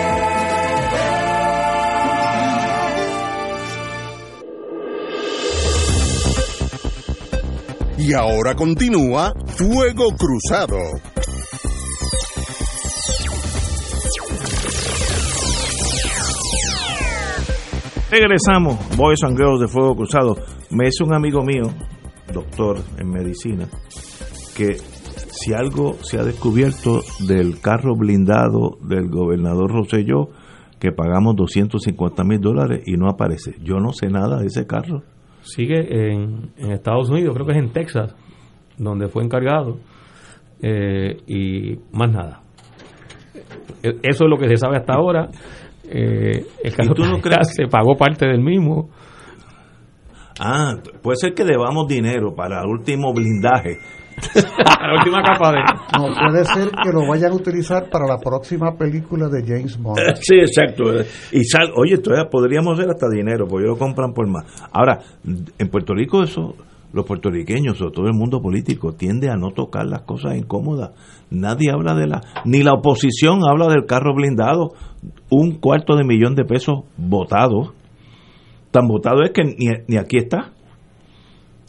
Y ahora continúa Fuego Cruzado. Regresamos, Boys and Girls de Fuego Cruzado. Me es un amigo mío, doctor en medicina, que si algo se ha descubierto del carro blindado del gobernador Rosselló, que pagamos 250 mil dólares y no aparece. Yo no sé nada de ese carro sigue en, Estados Unidos, creo que es en Texas, donde fue encargado, eh, y más nada. E, eso es lo que se sabe hasta ahora. Eh, el caso tú no crees? se pagó parte del mismo. Ah, puede ser que debamos dinero para el último blindaje la última capa de... No, puede ser que lo vayan a utilizar para la próxima película de James Bond. Sí, exacto. Y sal, oye, todavía podríamos hacer hasta dinero, porque ellos compran por más. Ahora, en Puerto Rico eso los puertorriqueños o todo el mundo político tiende a no tocar las cosas incómodas. Nadie habla de la, ni la oposición habla del carro blindado, un cuarto de millón de pesos votados. Tan votado es que ni, ni aquí está.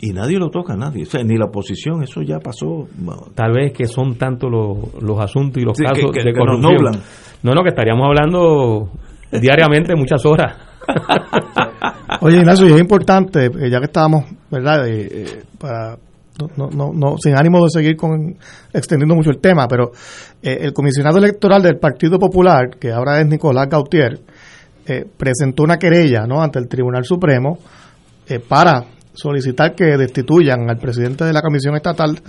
Y nadie lo toca, nadie. ni la oposición, eso ya pasó. Tal vez que son tanto los, los asuntos y los casos de corrupción. No, no, que estaríamos hablando diariamente muchas horas. Oye, Ignacio, y es importante, eh, ya que estábamos, ¿verdad? Eh, eh, para no, no, no, sin ánimo de seguir con extendiendo mucho el tema, pero el comisionado electoral del Partido Popular, que ahora es Nicolás Gautier, presentó una querella ¿no? ante el Tribunal Supremo para solicitar que destituyan al presidente de la Comisión Estatal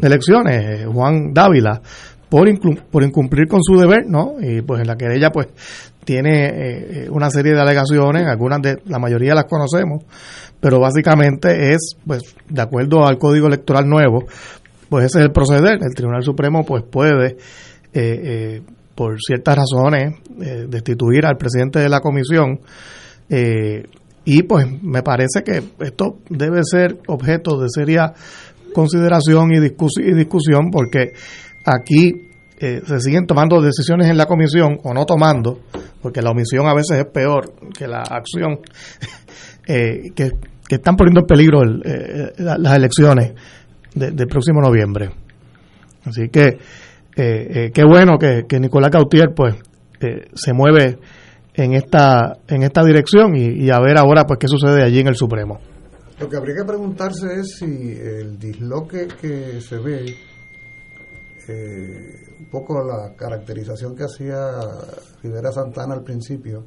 de Elecciones, Juan Dávila, por, por incumplir con su deber, ¿no? Y pues en la querella pues tiene eh, una serie de alegaciones, algunas de la mayoría las conocemos, pero básicamente es pues de acuerdo al Código Electoral nuevo, pues ese es el proceder, el Tribunal Supremo pues puede eh, eh, por ciertas razones destituir al presidente de la comisión y pues me parece que esto debe ser objeto de seria consideración y, discusión porque aquí eh, se siguen tomando decisiones en la comisión o no tomando, porque la omisión a veces es peor que la acción, eh, que, están poniendo en peligro eh, las elecciones del próximo noviembre. Así que qué bueno que, Nicolás Cautier pues se mueve en esta en esta dirección y, a ver ahora pues qué sucede allí en el Supremo. Lo que habría que preguntarse es si el disloque que se ve eh, un poco la caracterización que hacía Rivera Santana al principio,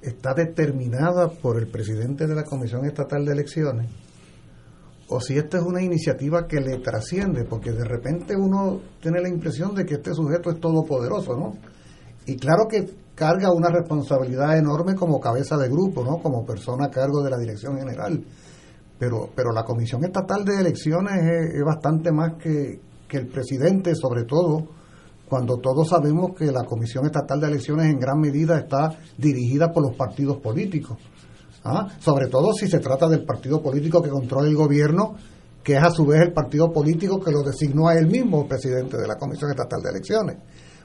está determinada por el presidente de la Comisión Estatal de Elecciones, o si esta es una iniciativa que le trasciende, porque de repente uno tiene la impresión de que este sujeto es todopoderoso, ¿no? Y claro que carga una responsabilidad enorme como cabeza de grupo, ¿no? Como persona a cargo de la dirección general. Pero, pero la Comisión Estatal de Elecciones es bastante más que, que el presidente, sobre todo, cuando todos sabemos que la Comisión Estatal de Elecciones en gran medida está dirigida por los partidos políticos. ¿ah? Sobre todo si se trata del partido político que controla el gobierno, que es a su vez el partido político que lo designó a él mismo, presidente de la Comisión Estatal de Elecciones.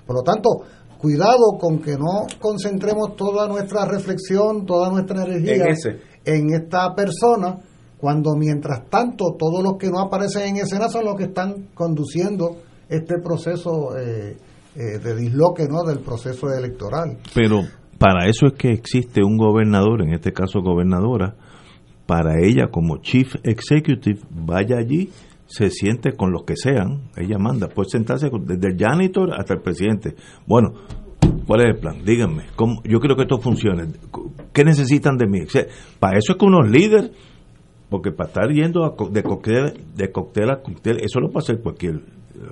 Por lo tanto, cuidado con que no concentremos toda nuestra reflexión, toda nuestra energía en esta persona, cuando mientras tanto todos los que no aparecen en escena son los que están conduciendo este proceso eh, eh, de disloque ¿no? del proceso electoral. Pero para eso es que existe un gobernador, en este caso gobernadora, para ella como chief executive vaya allí, se siente con los que sean, ella manda, puede sentarse desde el janitor hasta el presidente. Bueno, ¿cuál es el plan? Díganme, ¿cómo? yo quiero que esto funcione. ¿Qué necesitan de mí? para eso es que unos líderes porque para estar yendo de, cóctel, de cóctel a cóctel, eso lo puede hacer cualquier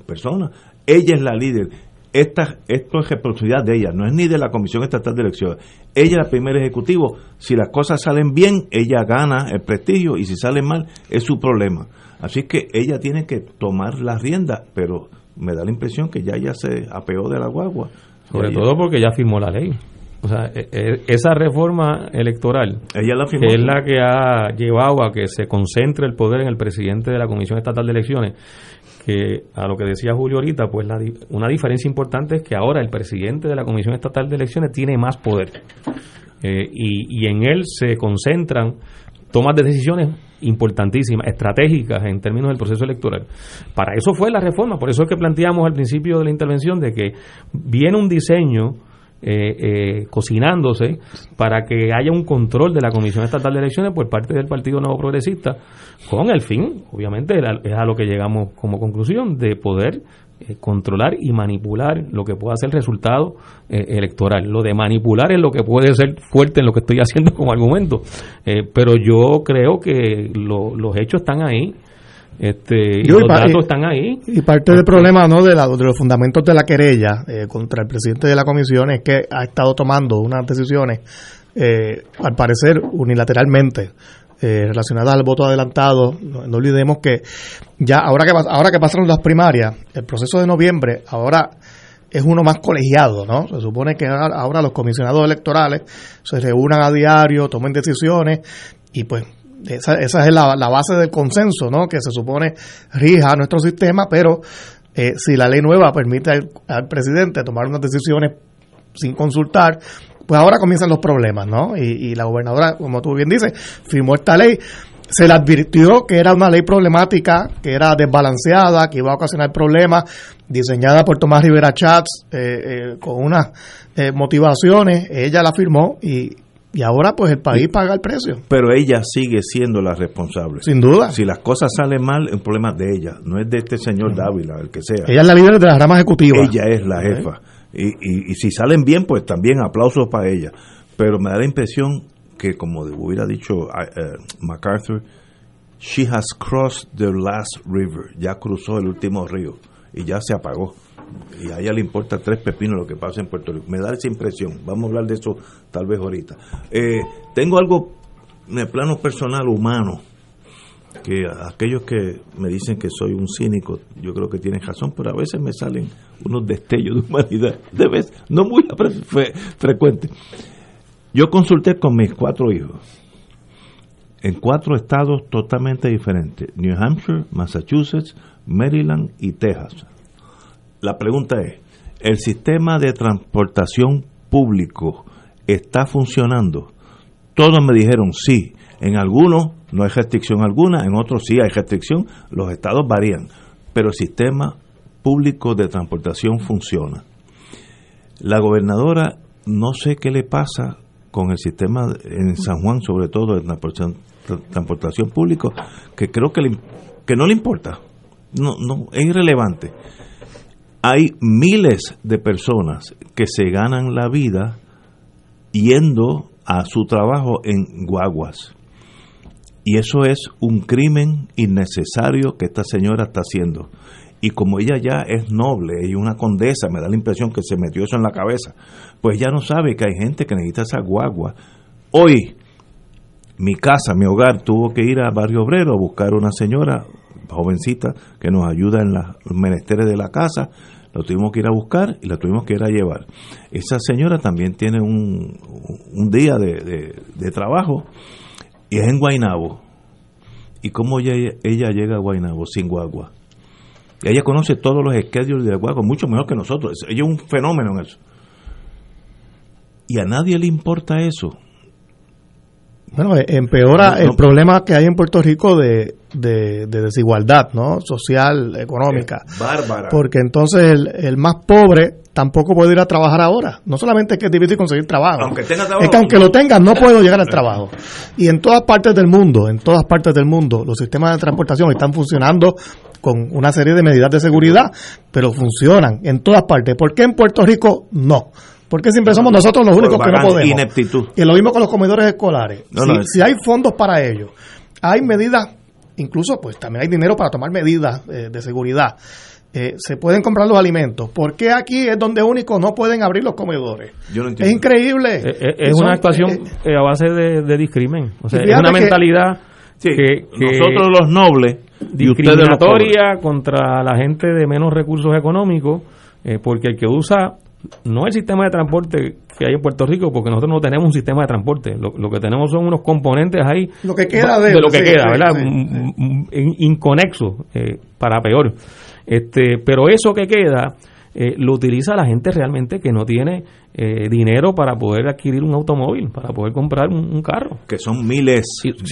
persona. Ella es la líder. Esta, esto es responsabilidad de ella, no es ni de la Comisión Estatal de Elecciones. Ella es la primera ejecutivo. Si las cosas salen bien, ella gana el prestigio y si salen mal, es su problema. Así que ella tiene que tomar la rienda, pero me da la impresión que ya ella se apeó de la guagua. Sobre todo porque ya firmó la ley. O sea, e, e, esa reforma electoral, Ella la que es la que ha llevado a que se concentre el poder en el presidente de la Comisión Estatal de Elecciones, que a lo que decía Julio ahorita, pues la, una diferencia importante es que ahora el presidente de la Comisión Estatal de Elecciones tiene más poder. Eh, y, y en él se concentran tomas de decisiones importantísimas, estratégicas en términos del proceso electoral. Para eso fue la reforma, por eso es que planteamos al principio de la intervención de que viene un diseño eh, eh, cocinándose para que haya un control de la Comisión Estatal de Elecciones por parte del Partido Nuevo Progresista, con el fin, obviamente, es a lo que llegamos como conclusión, de poder eh, controlar y manipular lo que pueda ser el resultado electoral. Lo de manipular es lo que puede ser fuerte en lo que estoy haciendo como argumento, pero yo creo que los hechos están ahí este, y los datos están ahí. Y parte del problema ¿no? de, de los fundamentos de la querella eh, contra el presidente de la comisión es que ha estado tomando unas decisiones, eh, al parecer unilateralmente, eh, relacionadas al voto adelantado. No, olvidemos que ya ahora que ahora que pasaron las primarias, el proceso de noviembre ahora es uno más colegiado, ¿no? Se supone que ahora los comisionados electorales se reúnan a diario, tomen decisiones y pues esa, es la, base del consenso, ¿no? Que se supone rija nuestro sistema, pero eh, si la ley nueva permite al, presidente tomar unas decisiones sin consultar, pues ahora comienzan los problemas, ¿no? Y, la gobernadora, como tú bien dices, firmó esta ley. Se le advirtió que era una ley problemática, que era desbalanceada, que iba a ocasionar problemas, diseñada por Tomás Rivera Chats, eh, eh, con unas motivaciones. Ella la firmó y y ahora pues el país paga el precio. Pero ella sigue siendo la responsable. Sin duda. Si las cosas salen mal, el problema es de ella, no es de este señor Dávila, el que sea. Ella es la líder de la rama ejecutiva. Ella es la jefa. Y, y, si salen bien, pues también aplausos para ella. Pero me da la impresión que, como hubiera dicho uh, MacArthur, she has crossed the last river, ya cruzó el último río y ya se apagó y a ella le importa tres pepinos lo que pasa en Puerto Rico. Me da esa impresión. Vamos a hablar de eso tal vez ahorita. Eh, tengo algo en el plano personal humano que aquellos que me dicen que soy un cínico, yo creo que tienen razón, pero a veces me salen unos destellos de humanidad, de vez, no muy frecuente. Yo consulté con mis cuatro hijos en cuatro estados totalmente diferentes, New Hampshire, Massachusetts, Maryland y Texas la pregunta es, ¿el sistema de transportación público está funcionando? Todos me dijeron sí. En algunos no hay restricción alguna, en otros sí hay restricción. Los estados varían, pero el sistema público de transportación funciona. La gobernadora, no sé qué le pasa con el sistema en San Juan, sobre todo de transportación, transportación pública, que creo que, que no le importa. No, no, es irrelevante hay miles de personas que se ganan la vida yendo a su trabajo en guaguas. Y eso es un crimen innecesario que esta señora está haciendo. Y como ella ya es noble y una condesa, me da la impresión que se metió eso en la cabeza, pues ya no sabe que hay gente que necesita esa guagua. Hoy, mi casa, mi hogar, tuvo que ir a Barrio Obrero a buscar una señora jovencita que nos ayuda en los menesteres de la casa, lo tuvimos que ir a buscar y la tuvimos que ir a llevar. Esa señora también tiene un, día de, trabajo y es en Guainabo. ¿Y cómo ella, ella llega a Guainabo sin guagua? Y ella conoce todos los schedules de guagua, mucho mejor que nosotros. Ella es un fenómeno en eso. Y a nadie le importa eso. Bueno, eh, empeora el problema que hay en Puerto Rico de, de, desigualdad, ¿no? Social, económica. bárbara. Porque entonces el, más pobre tampoco puede ir a trabajar ahora. No solamente es que es difícil conseguir trabajo. Aunque tenga trabajo. Es que aunque lo tenga, no puedo llegar al trabajo. Y en todas partes del mundo, en todas partes del mundo, los sistemas de transportación están funcionando con una serie de medidas de seguridad, pero funcionan en todas partes. ¿Por qué en Puerto Rico no? Porque siempre somos nosotros los únicos que no podemos. Ineptitud. Y lo mismo con los comedores escolares. si, hay fondos para ello, hay medidas, incluso pues también hay dinero para tomar medidas eh, de seguridad. Eh, se pueden comprar los alimentos. ¿Por qué aquí es donde único no pueden abrir los comedores? es increibleeh, Es, una actuación a base de, discrimen. O sea, es una mentalidad que, nosotros los nobles discriminatoria contra la gente de menos recursos económicos, porque el que usa no el sistema de transporte que hay en Puerto Rico, porque nosotros no tenemos un sistema de transporte. Lo, que tenemos son unos componentes ahí. Lo que queda de, lo que queda, ¿verdad? Inconexo, eh, para peor. Este, pero eso que queda eh, lo utiliza la gente realmente que no tiene eh, dinero para poder adquirir un automóvil, para poder comprar un, carro. Que son miles,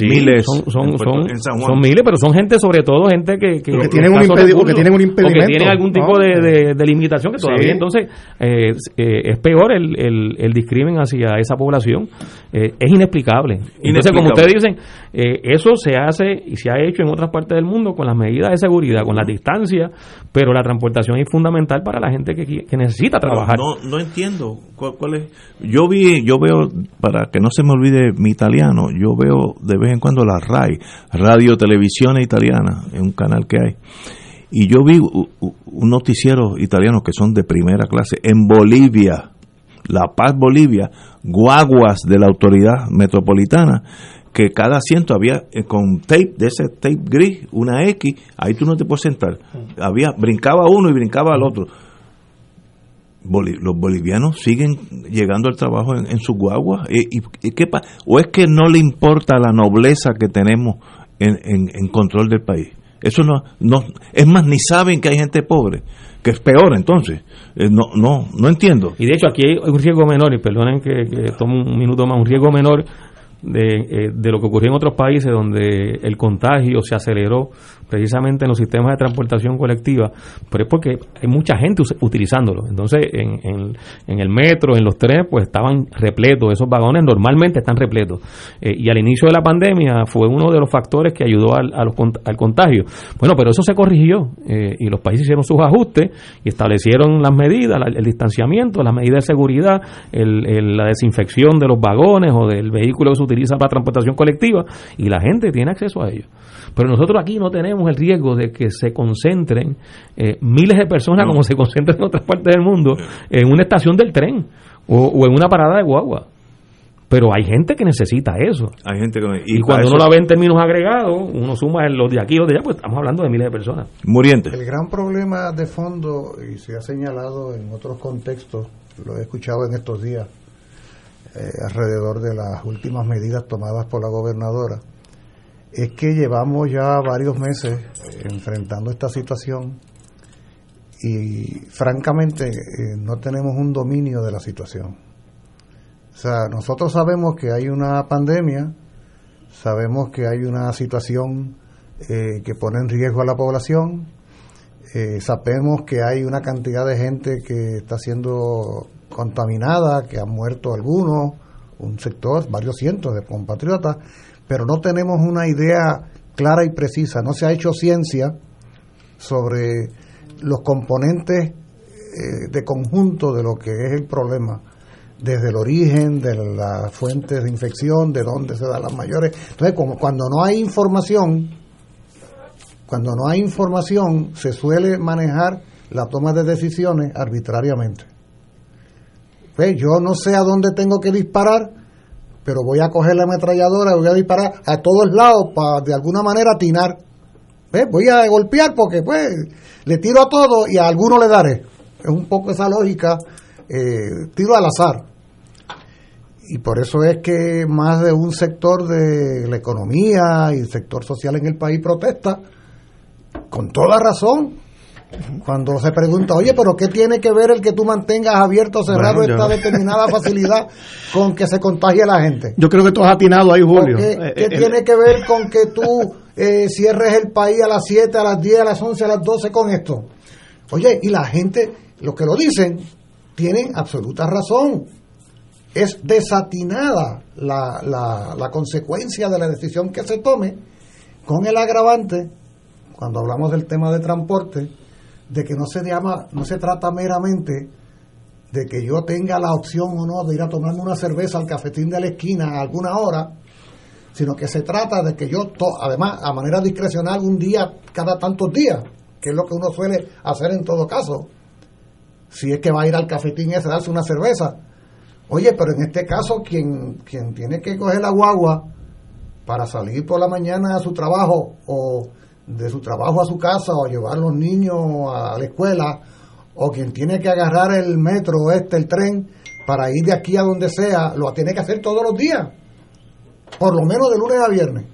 miles. Son, son, miles, pero son gente, sobre todo, gente que, que, tienen, un que tienen un impedimento. que tienen algún tipo de, de, limitación que todavía entonces eh, es peor el, el, el, discrimen hacia esa población. es inexplicable. Entonces, como ustedes dicen, eso se hace y se ha hecho en otras partes del mundo con las medidas de seguridad, con la distancia, pero la transportación es fundamental para la gente que, que necesita trabajar. No, no entiendo ¿Cuál, es? Yo vi, yo veo, para que no se me olvide mi italiano, yo veo de vez en cuando la RAI, Radio Televisión Italiana, en un canal que hay. Y yo vi un noticiero italiano que son de primera clase en Bolivia, La Paz, Bolivia, guaguas de la autoridad metropolitana que cada asiento había eh, con tape, de ese tape gris, una X, ahí tú no te puedes sentar. Había, brincaba uno y brincaba al otro. Los bolivianos siguen llegando al trabajo en, su guagua. ¿Y, qué ¿O es que no le importa la nobleza que tenemos en, en, control del país? Eso no, no, es más, ni saben que hay gente pobre, que es peor entonces. Eh, no, no, no entiendo. Y de hecho aquí hay un riesgo menor, y perdonen que, que tome un minuto más, un riesgo menor de, eh, de, lo que ocurrió en otros países donde el contagio se aceleró precisamente en los sistemas de transportación colectiva, pero es porque hay mucha gente utilizándolo. Entonces, en, en, el metro, en los trenes, pues estaban repletos, esos vagones normalmente están repletos. Eh, y al inicio de la pandemia fue uno de los factores que ayudó al, al contagio. Bueno, pero eso se corrigió eh, y los países hicieron sus ajustes y establecieron las medidas, el distanciamiento, las medidas de seguridad, el, la desinfección de los vagones o del vehículo que se utiliza para transportación colectiva y la gente tiene acceso a ello. Pero nosotros aquí no tenemos el riesgo de que se concentren eh, miles de personas como se concentran en otras partes del mundo en una estación del tren o, en una parada de guagua. Pero hay gente que necesita eso. Hay gente y, cuando uno la ve en términos agregados, uno suma los de aquí y los de allá, pues estamos hablando de miles de personas. Murientes. El gran problema de fondo, y se ha señalado en otros contextos, lo he escuchado en estos días, eh, alrededor de las últimas medidas tomadas por la gobernadora, es que llevamos ya varios meses enfrentando esta situación y francamente eh, no tenemos un dominio de la situación. O sea, nosotros sabemos que hay una pandemia, sabemos que hay una situación eh, que pone en riesgo a la población, eh, sabemos que hay una cantidad de gente que está siendo contaminada, que han muerto algunos, un sector, varios cientos de compatriotas, pero no tenemos una idea clara y precisa, no se ha hecho ciencia sobre los componentes eh, de conjunto de lo que es el problema, desde el origen, de las fuentes de infección, de dónde se dan las mayores. Entonces, como cuando no hay información, cuando no hay información, se suele manejar la toma de decisiones arbitrariamente. Pues yo no sé a dónde tengo que disparar, pero voy a coger la ametralladora voy a disparar a todos lados para de alguna manera atinar. Voy a golpear porque pues le tiro a todo y a alguno le daré. Es un poco esa lógica, eh, tiro al azar. Y por eso es que más de un sector de la economía y el sector social en el país protesta, con toda razón, cuando se pregunta, oye, pero ¿qué tiene que ver el que tú mantengas abierto o cerrado esta determinada facilidad con que se contagie la gente? Yo creo que tú has atinado ahí, Julio. ¿Qué, eh, eh, tiene que ver con que tú eh, cierres el país a las 7, a las 10, a las 11, a las 12 con esto? Oye, y la gente, los que lo dicen, tienen absoluta razón. Es desatinada la, la, la consecuencia de la decisión que se tome con el agravante, cuando hablamos del tema de transporte, de que no se llama, no se trata meramente de que yo tenga la opción o no de ir a tomarme una cerveza al cafetín de la esquina a alguna hora, sino que se trata de que yo, además, a manera discrecional, un día cada tantos días, que es lo que uno suele hacer en todo caso, si es que va a ir al cafetín ese a darse una cerveza. Oye, pero en este caso, quien, quien tiene que coger la guagua para salir por la mañana a su trabajo o de su trabajo a su casa o llevar a los niños a la escuela o quien tiene que agarrar el metro este, el tren, para ir de aquí a donde sea, lo tiene que hacer todos los días, por lo menos de lunes a viernes.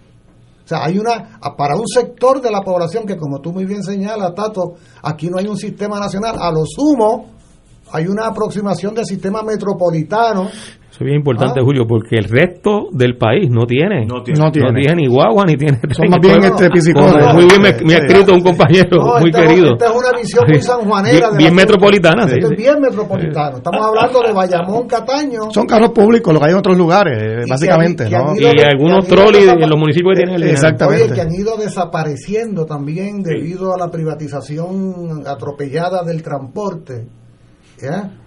O sea, hay una, para un sector de la población que como tú muy bien señalas, Tato, aquí no hay un sistema nacional, a lo sumo hay una aproximación del sistema metropolitano eso es bien importante, ah. Julio, porque el resto del país no tiene. No tiene, no tiene. ni guagua ni tiene. Son más bien este Muy bien me, ha escrito un compañero muy querido. Esta es una visión muy sanjuanera. Bien, bien metropolitana. es bien metropolitano. Estamos hablando de Bayamón, Cataño. Son carros públicos, lo que hay en otros lugares, básicamente. y algunos trolleys en los municipios que tienen el Exactamente. Oye, que han ido desapareciendo también debido a la privatización atropellada del transporte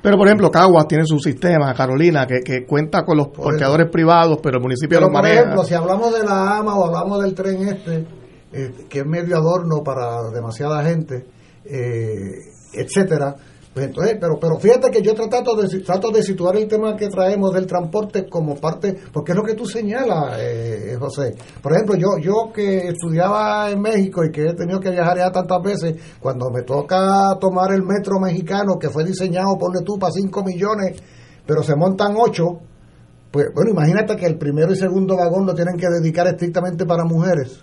pero, por ejemplo, Caguas tiene su sistema, Carolina, que, que cuenta con los porteadores privados, pero el municipio pero los maneja. Por ejemplo, si hablamos de la AMA o hablamos del tren este, eh, que es medio adorno para demasiada gente, eh, etcétera, Pues entonces, pero, pero fíjate que yo trato de, trato de situar el tema que traemos del transporte como parte, porque es lo que tú señalas, eh, José. Por ejemplo, yo, yo que estudiaba en México y que he tenido que viajar ya tantas veces, cuando me toca tomar el metro mexicano, que fue diseñado, ponle tú, para 5 millones, pero se montan 8, pues bueno, imagínate que el primero y segundo vagón lo tienen que dedicar estrictamente para mujeres.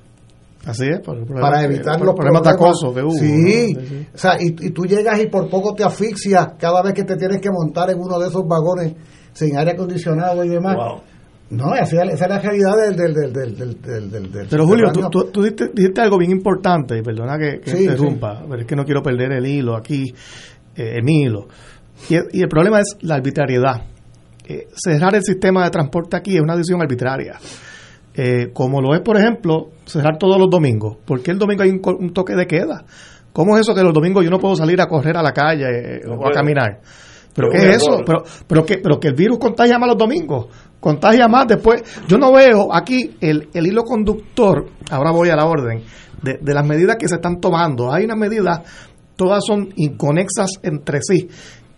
Así es, para evitar los problemas, de acoso que hubo. Sí, o sea, y, tú llegas y por poco te asfixias cada vez que te tienes que montar en uno de esos vagones sin aire acondicionado y demás. No, esa, es la realidad del... del, del, del, del Pero Julio, tú, tú, dijiste, algo bien importante, y perdona que, que interrumpa, pero es que no quiero perder el hilo aquí, eh, mi hilo. Y, y, el problema es la arbitrariedad. Eh, cerrar el sistema de transporte aquí es una decisión arbitraria. Eh, como lo es, por ejemplo, cerrar todos los domingos. porque el domingo hay un, toque de queda? ¿Cómo es eso que los domingos yo no puedo salir a correr a la calle eh, o a caminar? ¿Pero qué es eso? Pero, pero, que, pero que el virus contagia más los domingos, contagia más después. Yo no veo aquí el, el hilo conductor, ahora voy a la orden, de, de las medidas que se están tomando. Hay unas medidas, todas son inconexas entre sí.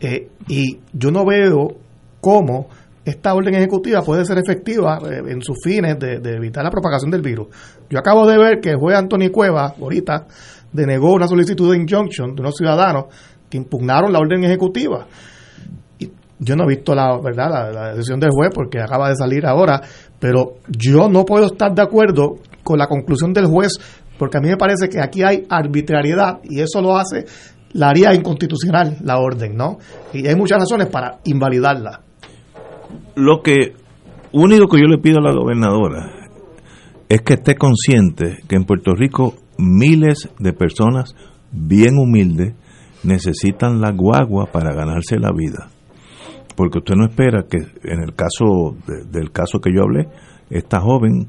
Eh, y yo no veo cómo esta orden ejecutiva puede ser efectiva eh, en sus fines de, evitar la propagación del virus. Yo acabo de ver que el juez Anthony Cueva, ahorita, denegó una solicitud de injunction de unos ciudadanos que impugnaron la orden ejecutiva. Y yo no he visto la verdad la, decisión del juez porque acaba de salir ahora, pero yo no puedo estar de acuerdo con la conclusión del juez porque a mí me parece que aquí hay arbitrariedad y eso lo hace la haría inconstitucional la orden, ¿no? Y hay muchas razones para invalidarla lo que único que yo le pido a la gobernadora es que esté consciente que en Puerto Rico miles de personas bien humildes necesitan la guagua para ganarse la vida. Porque usted no espera que en el caso del caso que yo hablé, esta joven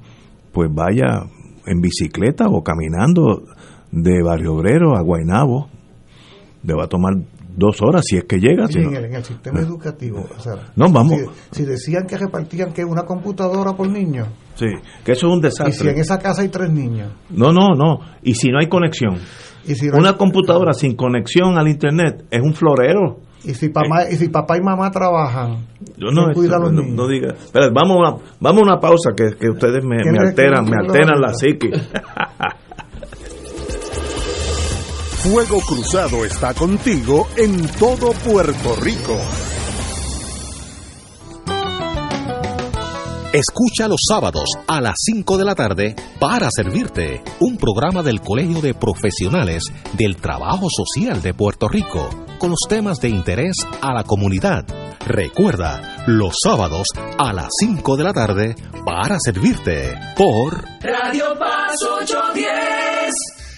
pues vaya en bicicleta o caminando de Barrio Obrero a Guaynabo. Le va a tomar dos horas si es que llega. en, el, sistema educativo, no, vamos. Si, decían que repartían que una computadora por niño. Sí, que eso es un desastre. Y si en esa casa hay tres niños. No, no, no. Y si no hay conexión. ¿Y si una computadora sin conexión al internet es un florero. Y si papá, y si papá y mamá trabajan, yo no, no, diga. vamos a, vamos a una pausa que, que ustedes me, me alteran, me alteran la psique. Fuego Cruzado está contigo en todo Puerto Rico. Escucha los sábados a las 5 de la tarde para servirte un programa del Colegio de Profesionales del Trabajo Social de Puerto Rico con los temas de interés a la comunidad. Recuerda, los sábados a las 5 de la tarde para servirte por Radio Paz 810.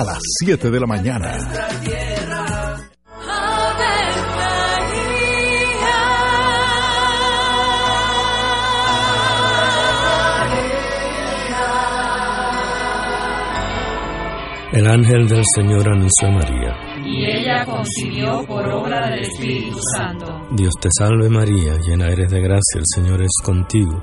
a las 7 de la mañana. El ángel del Señor anunció a María. Y ella concibió por obra del Espíritu Santo. Dios te salve María, llena eres de gracia, el Señor es contigo.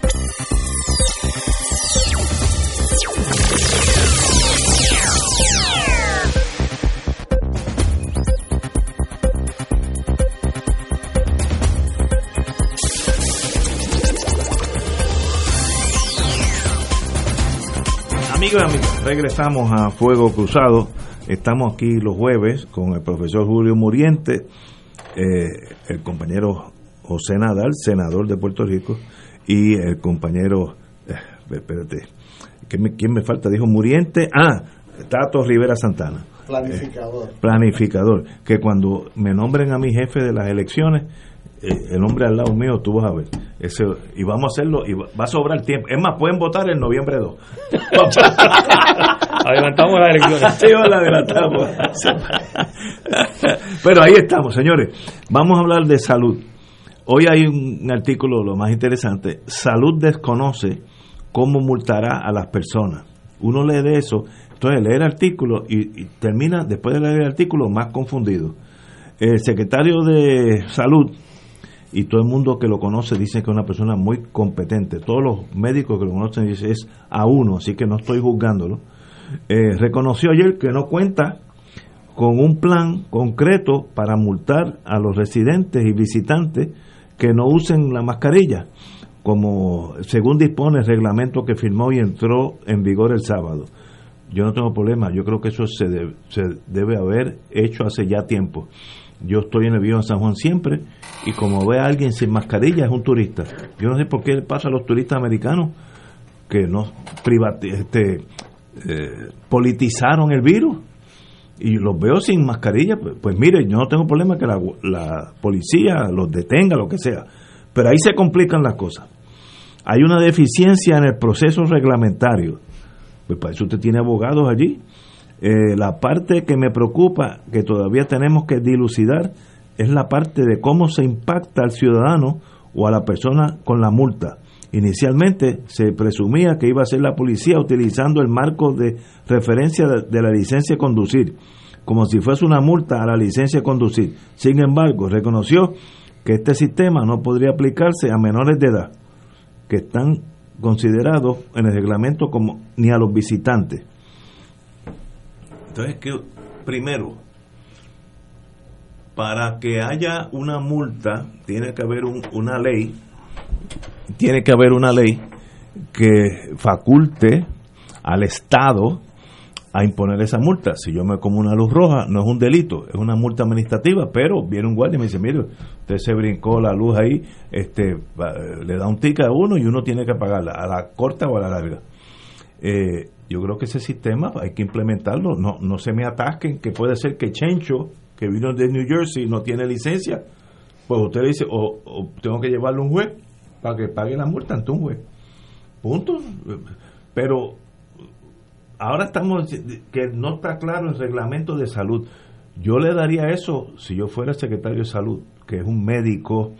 Amigos y amigas, regresamos a Fuego Cruzado. Estamos aquí los jueves con el profesor Julio Muriente, eh, el compañero José Nadal, senador de Puerto Rico, y el compañero, eh, espérate, ¿quién me, quién me falta? Dijo Muriente, ah, Tato Rivera Santana. Planificador. Eh, planificador, que cuando me nombren a mi jefe de las elecciones, eh, el hombre al lado mío, tú vas a ver. Ese, y vamos a hacerlo, y va, va a sobrar tiempo. Es más, pueden votar en noviembre 2. Adelantamos las elecciones. Sí, la adelantamos. Pero ahí estamos, señores. Vamos a hablar de salud. Hoy hay un artículo, lo más interesante. Salud desconoce cómo multará a las personas. Uno lee de eso, entonces lee el artículo y, y termina, después de leer el artículo, más confundido. El secretario de Salud, y todo el mundo que lo conoce dice que es una persona muy competente. Todos los médicos que lo conocen dicen es a uno, así que no estoy juzgándolo. Eh, reconoció ayer que no cuenta con un plan concreto para multar a los residentes y visitantes que no usen la mascarilla, como según dispone el reglamento que firmó y entró en vigor el sábado. Yo no tengo problema, yo creo que eso se, debe, se debe haber hecho hace ya tiempo. Yo estoy en el Viejo San Juan siempre y como ve a alguien sin mascarilla es un turista. Yo no sé por qué pasa a los turistas americanos que no este, eh, politizaron el virus y los veo sin mascarilla. Pues, pues mire, yo no tengo problema que la policía los detenga, lo que sea. Pero ahí se complican las cosas. Hay una deficiencia en el proceso reglamentario. Pues para eso usted tiene abogados allí eh, la parte que me preocupa, que todavía tenemos que dilucidar, es la parte de cómo se impacta al ciudadano o a la persona con la multa. Inicialmente se presumía que iba a ser la policía utilizando el marco de referencia de, la licencia de conducir, como si fuese una multa a la licencia de conducir. Sin embargo, reconoció que este sistema no podría aplicarse a menores de edad, que están considerados en el reglamento como ni a los visitantes. Entonces, que primero, para que haya una multa, tiene que haber una ley, tiene que haber una ley que faculte al Estado a imponer esa multa. Si yo me como una luz roja, no es un delito, es una multa administrativa, pero viene un guardia y me dice, mire, usted se brincó la luz ahí, este, le da un ticket a uno y uno tiene que pagarla, a la corta o a la larga. Eh, yo creo que ese sistema hay que implementarlo, no, no se me atasquen, que puede ser que Chencho, que vino de New Jersey, no tiene licencia, pues usted dice, o, tengo que llevarlo a un juez para que pague la multa ante un juez. Punto. Pero ahora estamos que no está claro el reglamento de salud. Yo le daría eso si yo fuera secretario de salud, que es un médico.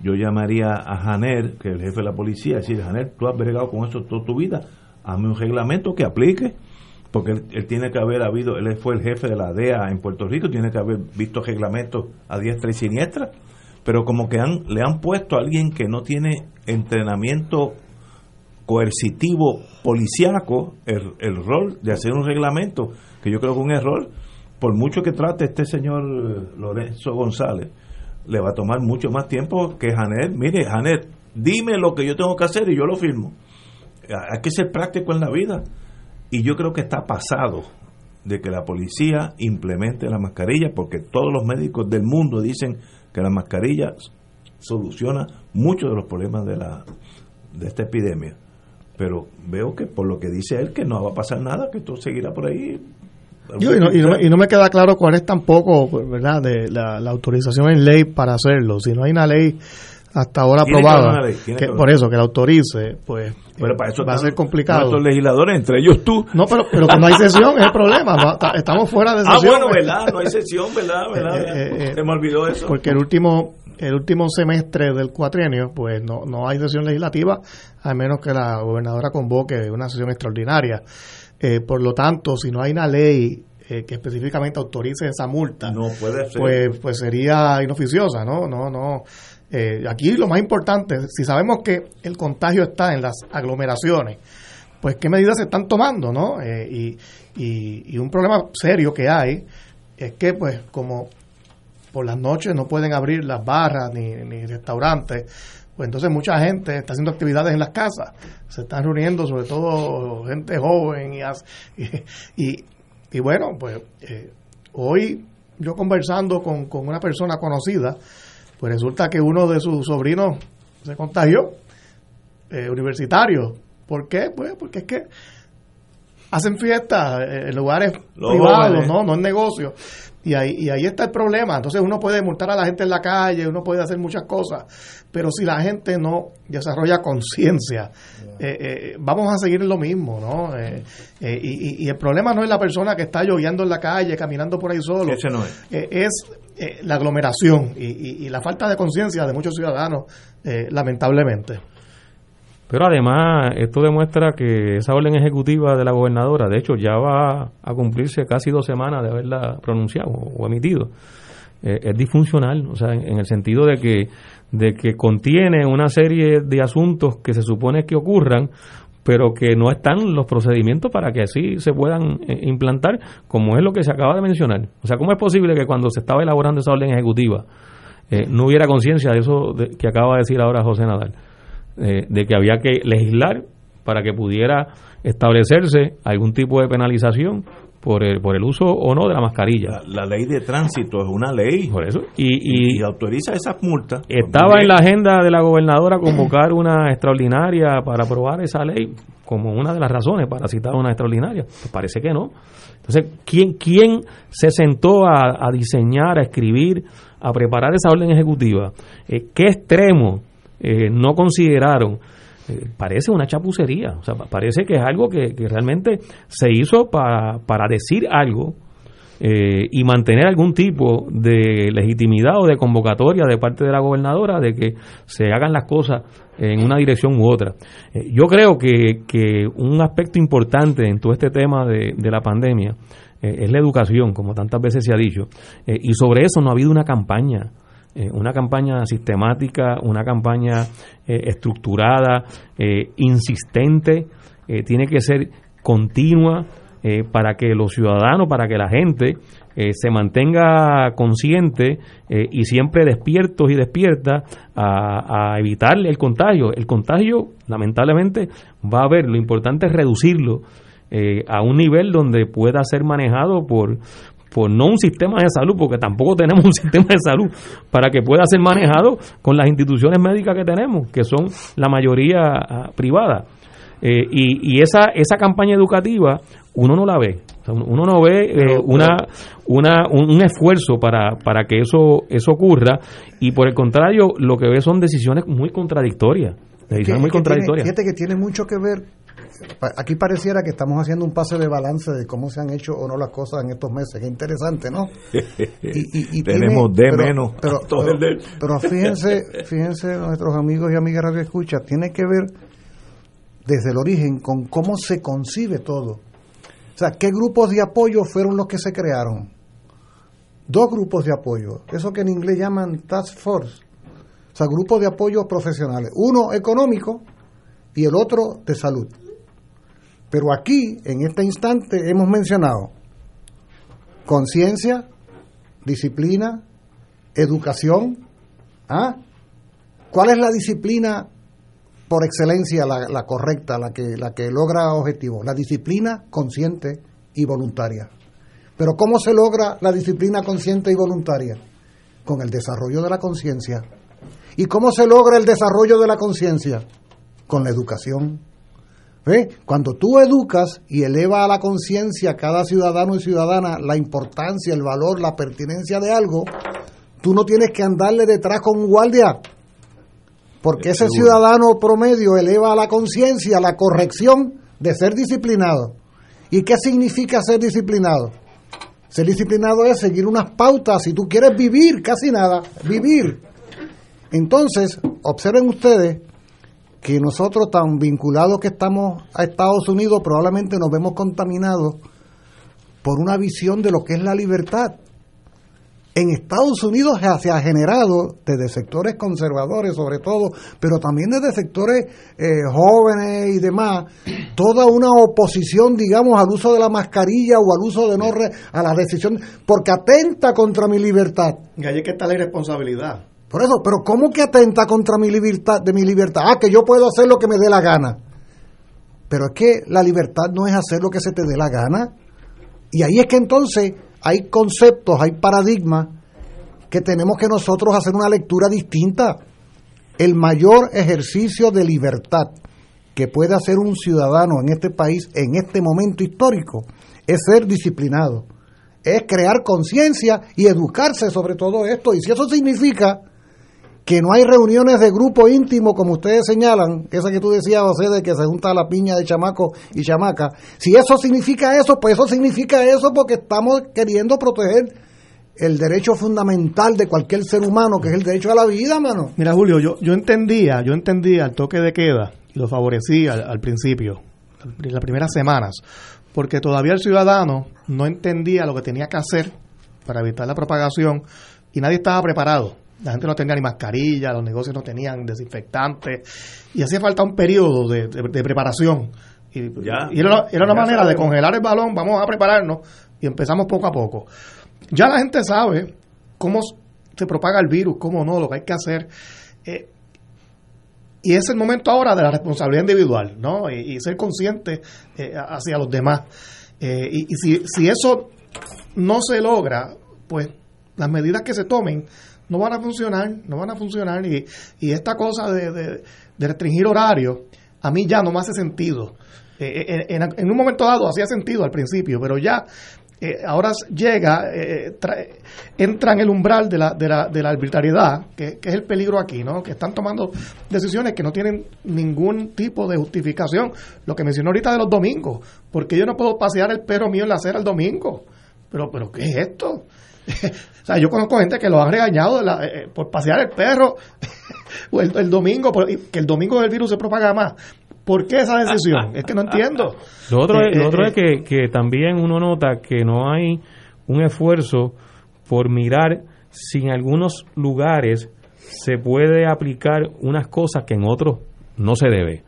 Yo llamaría a Janer, que es el jefe de la policía, y decir, Janer, tú has bregado con eso toda tu vida, hazme un reglamento que aplique, porque él, tiene que haber habido, él fue el jefe de la DEA en Puerto Rico, tiene que haber visto reglamentos a diestra y siniestra, pero como que han, le han puesto a alguien que no tiene entrenamiento coercitivo policiaco el, el rol de hacer un reglamento, que yo creo que es un error, por mucho que trate este señor eh, Lorenzo González, le va a tomar mucho más tiempo que Janet. Mire, Janet, dime lo que yo tengo que hacer y yo lo firmo. Hay que ser práctico en la vida. Y yo creo que está pasado de que la policía implemente la mascarilla, porque todos los médicos del mundo dicen que la mascarilla soluciona muchos de los problemas de, la, de esta epidemia pero veo que por lo que dice él que no va a pasar nada, que esto seguirá por ahí. y, no, me, queda claro cuál es tampoco, ¿verdad?, de la, autorización en ley para hacerlo. Si no hay una ley hasta ahora aprobada, que, por eso que la autorice, pues va a ser complicado. Nuestros legisladores, entre ellos tú. No, pero, pero no hay sesión es el problema. estamos fuera de sesión. Ah, bueno, ¿verdad? No hay sesión, ¿verdad? ¿verdad? Eh, eh, Se me olvidó eso. Porque el último el último semestre del cuatrienio, pues no, no hay sesión legislativa, a menos que la gobernadora convoque una sesión extraordinaria. Eh, por lo tanto, si no hay una ley eh, que específicamente autorice esa multa, no puede Pues, pues sería inoficiosa, ¿no? No, no. Eh, aquí lo más importante, si sabemos que el contagio está en las aglomeraciones, pues qué medidas se están tomando, ¿no? y, y, y un problema serio que hay es que, pues, como por las noches no pueden abrir las barras ni, ni restaurantes, pues entonces mucha gente está haciendo actividades en las casas, se están reuniendo sobre todo gente joven y, y, bueno, pues eh, hoy yo conversando con, una persona conocida, pues resulta que uno de sus sobrinos se contagió, eh, universitario. ¿Por qué? Pues porque es que hacen fiestas en lugares privados, ¿no? No en negocios. Y ahí, y ahí está el problema. Entonces uno puede multar a la gente en la calle, uno puede hacer muchas cosas, pero si la gente no desarrolla conciencia, eh, eh, vamos a seguir lo mismo, ¿no? Eh, y, y, el problema no es la persona que está lloviendo en la calle, caminando por ahí solo. Ese no es. es la aglomeración y, y la falta de conciencia de muchos ciudadanos, lamentablemente. Pero además, esto demuestra que esa orden ejecutiva de la gobernadora, de hecho, ya va a cumplirse casi dos semanas de haberla pronunciado o emitido. Eh, es disfuncional, o sea, en, el sentido de que, de que contiene una serie de asuntos que se supone que ocurran, pero que no están los procedimientos para que así se puedan eh, implantar, como es lo que se acaba de mencionar. O sea, ¿cómo es posible que cuando se estaba elaborando esa orden ejecutiva eh, no hubiera conciencia de eso que acaba de decir ahora José Nadal? Eh, de que había que legislar para que pudiera establecerse algún tipo de penalización por el, por el uso o no de la mascarilla. La, ley de tránsito es una ley. Por eso. Y, y, autoriza esas multas. Estaba en la agenda de la gobernadora convocar una extraordinaria para aprobar esa ley como una de las razones para citar una extraordinaria. Pues parece que no. Entonces, ¿quién, quién se sentó a, diseñar, a escribir, a preparar esa orden ejecutiva? Eh, ¿Qué extremo eh, no consideraron, eh, parece una chapucería, o sea, parece que es algo que, realmente se hizo para, para decir algo eh, y mantener algún tipo de legitimidad o de convocatoria de parte de la gobernadora de que se hagan las cosas en una dirección u otra. yo creo que, que, un aspecto importante en todo este tema de, de la pandemia es la educación, como tantas veces se ha dicho, y sobre eso no ha habido una campaña eh, una campaña sistemática, una campaña eh, estructurada, eh, insistente, tiene que ser continua, eh, para que los ciudadanos, para que la gente eh, se mantenga consciente eh, y siempre despiertos y despiertas a, a, evitar el contagio. El contagio, lamentablemente, va a haber. Lo importante es reducirlo a un nivel donde pueda ser manejado por, por no un sistema de salud, porque tampoco tenemos un sistema de salud para que pueda ser manejado con las instituciones médicas que tenemos, que son la mayoría ah, privadas. Eh, y, y esa, esa campaña educativa uno no la ve. uno no ve eh, una, una, un, esfuerzo para, para que eso, eso ocurra y por el contrario lo que ve son decisiones muy contradictorias. Decisiones muy contradictorias. fíjate que tiene mucho que ver aquí pareciera que estamos haciendo un pase de balance de cómo se han hecho o no las cosas en estos meses. Qué interesante, ¿no? Y, Tenemos de menos. Pero, pero, fíjense, fíjense nuestros amigos y amigas Radio Escucha, tiene que ver desde el origen con cómo se concibe todo. O sea, ¿qué grupos de apoyo fueron los que se crearon? Dos grupos de apoyo, eso que en inglés llaman task force, sea, grupos de apoyo profesionales, uno económico y el otro de salud. Pero aquí, en este instante, hemos mencionado conciencia, disciplina, educación. ¿Ah? ¿Cuál es la disciplina por excelencia la, correcta, la que, la que logra objetivos, la disciplina consciente y voluntaria. Pero ¿cómo se logra la disciplina consciente y voluntaria? Con el desarrollo de la conciencia. ¿Y cómo se logra el desarrollo de la conciencia? Con la educación. ¿Ve? Cuando tú educas y eleva a la conciencia a cada ciudadano y ciudadana la importancia, el valor, la pertinencia de algo, tú no tienes que andarle detrás con un guardia porque ese ciudadano promedio eleva a la conciencia la corrección de ser disciplinado. ¿Y qué significa ser disciplinado? Ser disciplinado es seguir unas pautas, si tú quieres vivir, casi nada, vivir. Entonces, observen ustedes que nosotros tan vinculados que estamos a Estados Unidos probablemente nos vemos contaminados por una visión de lo que es la libertad en Estados Unidos se ha generado desde sectores conservadores sobre todo, pero también desde sectores eh, jóvenes y demás, toda una oposición, digamos, al uso de la mascarilla o al uso de no a la decisión, porque atenta contra mi libertad. Y ahí es que está la irresponsabilidad. Por eso, pero ¿cómo que atenta contra mi libertad, de mi libertad? Ah, que yo puedo hacer lo que me dé la gana. Pero es que la libertad no es hacer lo que se te dé la gana. Y ahí es que entonces hay conceptos, hay paradigmas que tenemos que nosotros hacer una lectura distinta. El mayor ejercicio de libertad que puede hacer un ciudadano en este país en este momento histórico es ser disciplinado, es crear conciencia y educarse sobre todo esto. Y si eso significa que no hay reuniones de grupo íntimo, como ustedes señalan, esa que tú decías, José, de que se junta la piña de chamaco y chamaca. Si eso significa eso, pues eso significa eso porque estamos queriendo proteger el derecho fundamental de cualquier ser humano, que es el derecho a la vida, mano. Mira, Julio, yo, yo entendía, yo entendía el toque de queda y lo favorecía al, principio, las primeras semanas, porque todavía el ciudadano no entendía lo que tenía que hacer para evitar la propagación y nadie estaba preparado la gente no tenía ni mascarilla, los negocios no tenían desinfectantes y hacía falta un periodo de, preparación. Y, era, una manera de congelar el balón, vamos a prepararnos y empezamos poco a poco. Ya la gente sabe cómo se propaga el virus, cómo no, lo que hay que hacer. Eh, y es el momento ahora de la responsabilidad individual, ¿no? Y, ser consciente eh, hacia los demás. Eh, y, y si, si eso no se logra, pues las medidas que se tomen no van a funcionar, no van a funcionar. Y, y esta cosa de, de, restringir horario, a mí ya no me hace sentido. Eh, eh, en, un momento dado hacía sentido al principio, pero ya eh, ahora llega, entra en el umbral de la, de la, de la arbitrariedad, que, es el peligro aquí, ¿no? Que están tomando decisiones que no tienen ningún tipo de justificación. Lo que mencionó ahorita de los domingos, porque yo no puedo pasear el perro mío en la acera el domingo. Pero, pero, ¿qué es esto? o sea, yo conozco gente que lo han regañado eh, eh, por pasear el perro o el, domingo, que el domingo el virus se propaga más. ¿Por qué esa decisión? Es que no entiendo. Lo otro, es, lo otro es eh, que, que también uno nota que no hay un esfuerzo por mirar si en algunos lugares se puede aplicar unas cosas que en otros no se debe.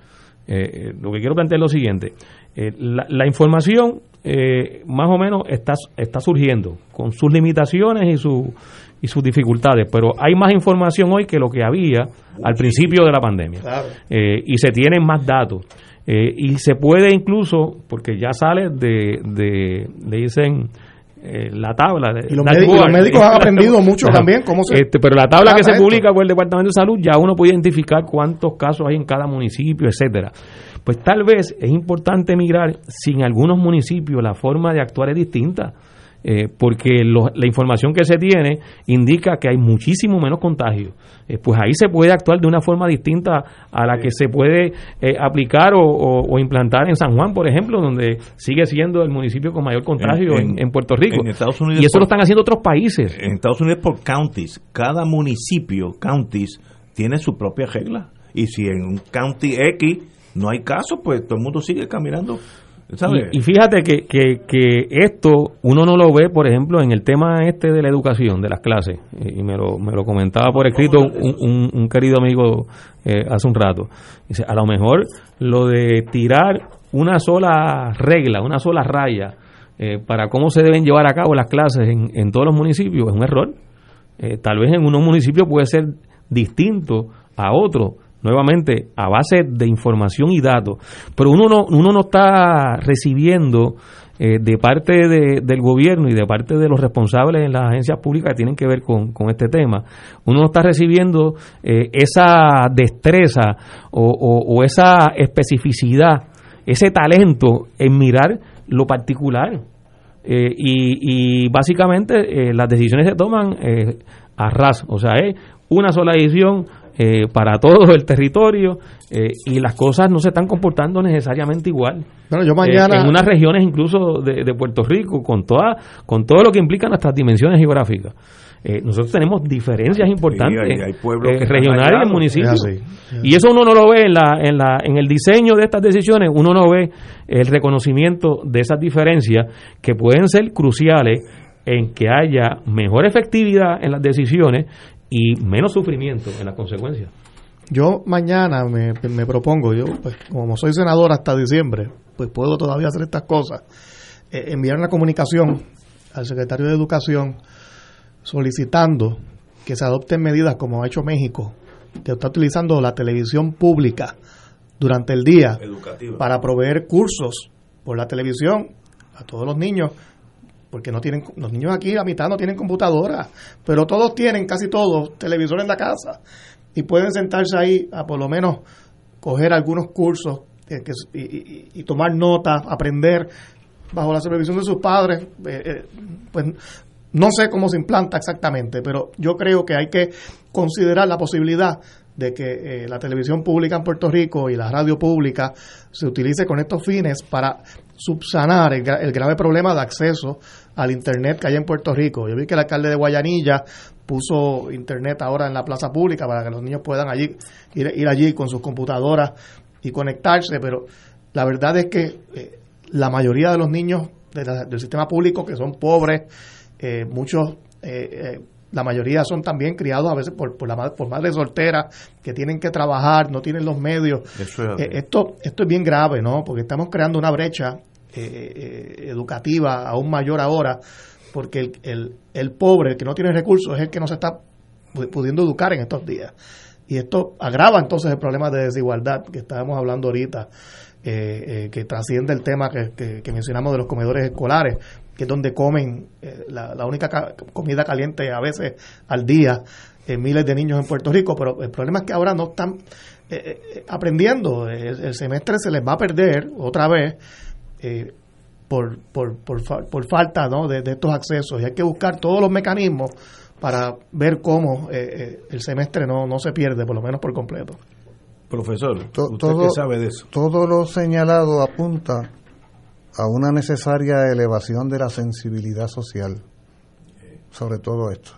lo que quiero plantear es lo siguiente. la, la, información eh, más o menos está, está surgiendo, con sus limitaciones y, su, y sus dificultades, pero hay más información hoy que lo que había al principio de la pandemia. Eh, y se tienen más datos. Eh, y se puede incluso, porque ya sale de, de le dicen la tabla. De, y los, médicos, han aprendido mucho también. ¿cómo se este, pero la tabla que se publica por el Departamento de Salud, ya uno puede identificar cuántos casos hay en cada municipio, etcétera. Pues tal vez es importante mirar si en algunos municipios la forma de actuar es distinta. Eh, porque la información que se tiene indica que hay muchísimo menos contagio. Eh, pues ahí se puede actuar de una forma distinta a la que se puede eh, aplicar o, implantar en San Juan, por ejemplo, donde sigue siendo el municipio con mayor contagio en, Puerto Rico. y eso lo están haciendo otros países. En Estados Unidos por counties, cada municipio, counties, tiene su propia regla. Y si en un county X no hay caso, pues todo el mundo sigue caminando. Y, fíjate que, que, esto uno no lo ve, por ejemplo, en el tema este de la educación, de las clases, y me lo, me lo comentaba por escrito un, un, querido amigo eh, hace un rato. Dice, a lo mejor lo de tirar una sola regla, una sola raya eh, para cómo se deben llevar a cabo las clases en, en todos los municipios es un error. Eh, tal vez en unos municipios puede ser distinto a otros, nuevamente a base de información y datos, pero uno no, uno no está recibiendo eh, de parte del gobierno y de parte de los responsables en las agencias públicas que tienen que ver con, este tema, uno no está recibiendo eh, esa destreza o, esa especificidad, ese talento en mirar lo particular. Eh, y, y, básicamente las decisiones se toman a ras, o sea, es una sola decisión eh, para todo el territorio eh, y las cosas no se están comportando necesariamente igual. Bueno, yo mañana... Eh, en unas regiones incluso de, Puerto Rico, con, toda, con todo lo que implica nuestras dimensiones geográficas. nosotros tenemos diferencias importantes regionales en municipios. Y eso uno no lo ve en, la, en, la, en el diseño de estas decisiones, uno no ve el reconocimiento de esas diferencias que pueden ser cruciales en que haya mejor efectividad en las decisiones y menos sufrimiento en las consecuencias. Yo mañana me, propongo, yo pues como soy senador hasta diciembre, pues puedo todavía hacer estas cosas, eh, enviar una comunicación al secretario de Educación solicitando que se adopten medidas como ha hecho México, que está utilizando la televisión pública durante el día para proveer cursos por la televisión a todos los niños porque no tienen los niños aquí la mitad no tienen computadora pero todos tienen casi todos televisor en la casa y pueden sentarse ahí a por lo menos coger algunos cursos eh, y, tomar notas aprender bajo la supervisión de sus padres eh, eh, pues no sé cómo se implanta exactamente pero yo creo que hay que considerar la posibilidad de que la televisión pública en Puerto Rico y la radio pública se utilice con estos fines para subsanar el, grave problema de acceso al Internet que hay en Puerto Rico. Yo vi que el alcalde de Guayanilla puso Internet ahora en la plaza pública para que los niños puedan allí ir, allí con sus computadoras y conectarse, pero la verdad es que eh, la mayoría de los niños del sistema público que son pobres, eh, muchos... Eh, la mayoría son también criados a veces por, por, la, por madres solteras que tienen que trabajar, no tienen los medios. esto, esto es bien grave, ¿no? Porque estamos creando una brecha eh, eh, educativa aún mayor ahora, porque el, el, el, pobre, el que no tiene recursos, es el que no se está pudiendo educar en estos días. Y esto agrava entonces el problema de desigualdad que estábamos hablando ahorita, eh, que trasciende el tema que, que, mencionamos de los comedores escolares, que es donde comen la, la, única comida caliente a veces al día miles de niños en Puerto Rico, pero el problema es que ahora no están aprendiendo, el, semestre se les va a perder otra vez eh, por, por, por, falta ¿no? de, estos accesos y hay que buscar todos los mecanismos para ver cómo eh, eh, el semestre no, no se pierde, por lo menos por completo. Profesor, ¿usted todo, sabe de eso? Todo lo señalado apunta a una necesaria elevación de la sensibilidad social sobre todo esto.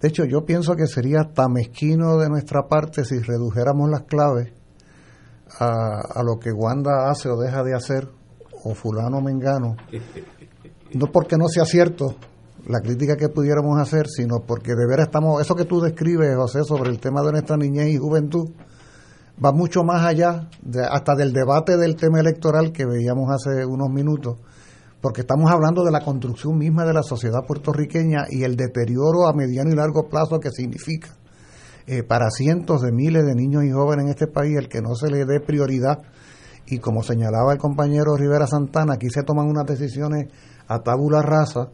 De hecho, yo pienso que sería tan mezquino de nuestra parte si redujéramos las claves a, a lo que Wanda hace o deja de hacer o fulano mengano, no porque no sea cierto la crítica que pudiéramos hacer, sino porque de veras estamos, eso que tú describes, José, sobre el tema de nuestra niñez y juventud, va mucho más allá, de, hasta del debate del tema electoral que veíamos hace unos minutos, porque estamos hablando de la construcción misma de la sociedad puertorriqueña y el deterioro a mediano y largo plazo que significa eh, para cientos de miles de niños y jóvenes en este país el que no se le dé prioridad y como señalaba el compañero Rivera Santana, aquí se toman unas decisiones a tabula rasa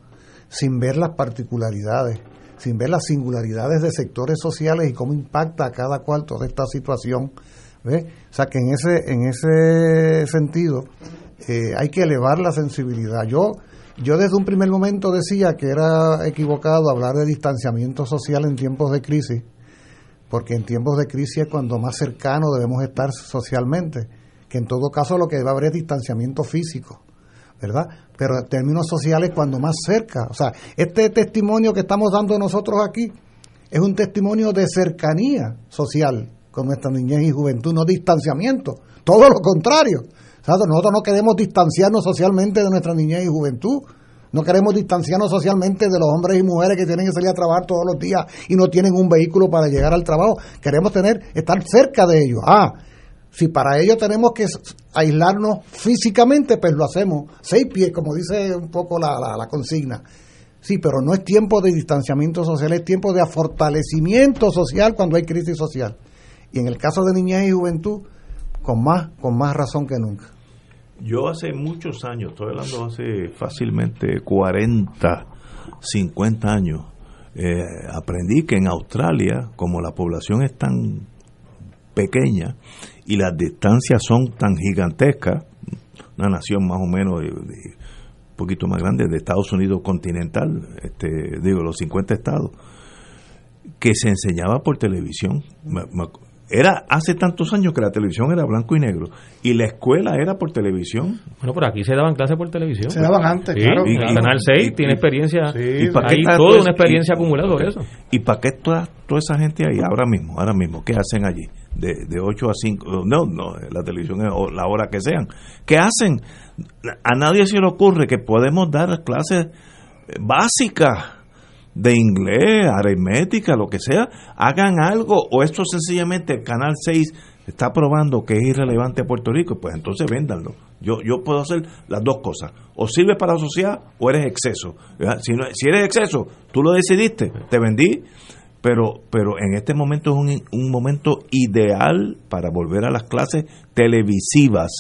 sin ver las particularidades, sin ver las singularidades de sectores sociales y cómo impacta a cada cual toda esta situación. ¿Ve? O sea que en ese, en ese sentido eh, hay que elevar la sensibilidad. Yo, yo desde un primer momento decía que era equivocado hablar de distanciamiento social en tiempos de crisis, porque en tiempos de crisis es cuando más cercano debemos estar socialmente, que en todo caso lo que debe haber es distanciamiento físico, ¿verdad? Pero en términos sociales cuando más cerca, o sea, este testimonio que estamos dando nosotros aquí es un testimonio de cercanía social con nuestra niñez y juventud, no distanciamiento, todo lo contrario. Nosotros no queremos distanciarnos socialmente de nuestra niñez y juventud. No queremos distanciarnos socialmente de los hombres y mujeres que tienen que salir a trabajar todos los días y no tienen un vehículo para llegar al trabajo. Queremos tener, estar cerca de ellos. Ah, si para ello tenemos que aislarnos físicamente, pues lo hacemos. Seis pies, como dice un poco la, la, consigna. Sí, pero no es tiempo de distanciamiento social, es tiempo de fortalecimiento social cuando hay crisis social. Y en el caso de niñez y juventud, con más, con más razón que nunca. Yo hace muchos años, estoy hablando hace fácilmente 40, 50 años, eh, aprendí que en Australia, como la población es tan pequeña y las distancias son tan gigantescas, una nación más o menos un poquito más grande de Estados Unidos continental, este, digo, los 50 estados, que se enseñaba por televisión era hace tantos años que la televisión era blanco y negro y la escuela era por televisión. Bueno, por aquí se daban clases por televisión. Se daban antes, claro. Y, Canal 6 tiene experiencia, sí, hay toda una experiencia acumulada sobre eso. ¿Y para qué toda, toda esa gente ahí ahora mismo, ahora mismo, qué hacen allí? De, de 8 a 5, no, no, la televisión es la hora que sean. ¿Qué hacen? A nadie se le ocurre que podemos dar clases básicas de inglés, aritmética, lo que sea, hagan algo o esto sencillamente el Canal 6 está probando que es irrelevante a Puerto Rico, pues entonces véndanlo. Yo, yo puedo hacer las dos cosas. O sirve para la sociedad o eres exceso. Si, no, si eres exceso, tú lo decidiste, te vendí. Pero, pero en este momento es un, un momento ideal para volver a las clases televisivas,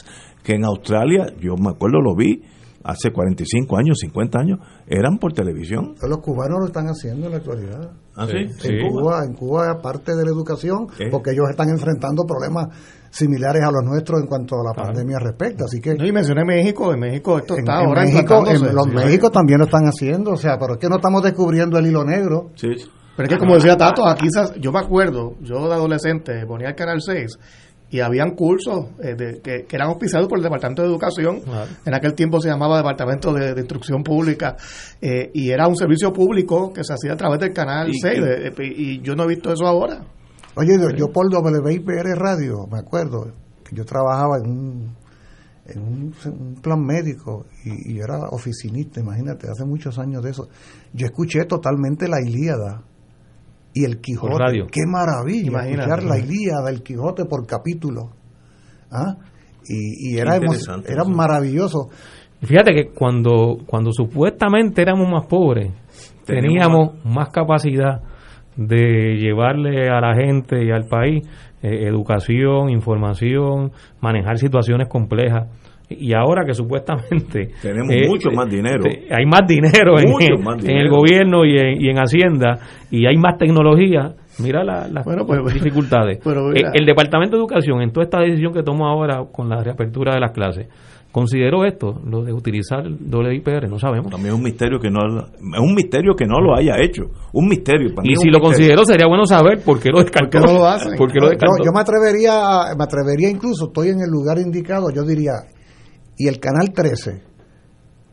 que en Australia, yo me acuerdo, lo vi, hace 45 años, 50 años, eran por televisión. los cubanos lo están haciendo en la actualidad. ¿Ah, sí? En, Cuba, en Cuba, aparte de la educación, porque ellos están enfrentando problemas similares a los nuestros en cuanto a la pandemia respecta. Así que. No, y mencioné México, en México esto está ahora México, en los México también lo están haciendo, o sea, pero es que no estamos descubriendo el hilo negro. Sí. Pero es que como decía Tato, aquí yo me acuerdo, yo de adolescente ponía el Canal 6 y habían cursos eh, de, que, eran auspiciados por el Departamento de Educación, en aquel tiempo se llamaba Departamento de, Instrucción Pública, eh, y era un servicio público que se hacía a través del canal 6, y yo no he visto eso ahora. Oye, yo por WIPR Radio, me acuerdo, que yo trabajaba en un, en un, plan médico y, y, era oficinista, imagínate, hace muchos años de eso. Yo escuché totalmente la Ilíada y el Quijote. Qué maravilla Imagínate, escuchar la Ilíada del Quijote por capítulo. ¿Ah? Y, y era, era maravilloso. Fíjate que cuando, cuando supuestamente éramos más pobres, teníamos más capacidad de llevarle a la gente y al país eh, educación, información, manejar situaciones complejas y ahora que supuestamente tenemos mucho más dinero. hay más dinero, en, en, el gobierno y en, y en, Hacienda y hay más tecnología mira las pues, dificultades. el, departamento de educación en toda esta decisión que tomó ahora con la reapertura de las clases consideró esto lo de utilizar el IPR no sabemos. También es un misterio que no es un misterio que no lo haya hecho. Un misterio y si lo consideró sería bueno saber por qué lo descartó no lo hace? yo me atrevería me atrevería incluso estoy en el lugar indicado yo diría y el Canal 13,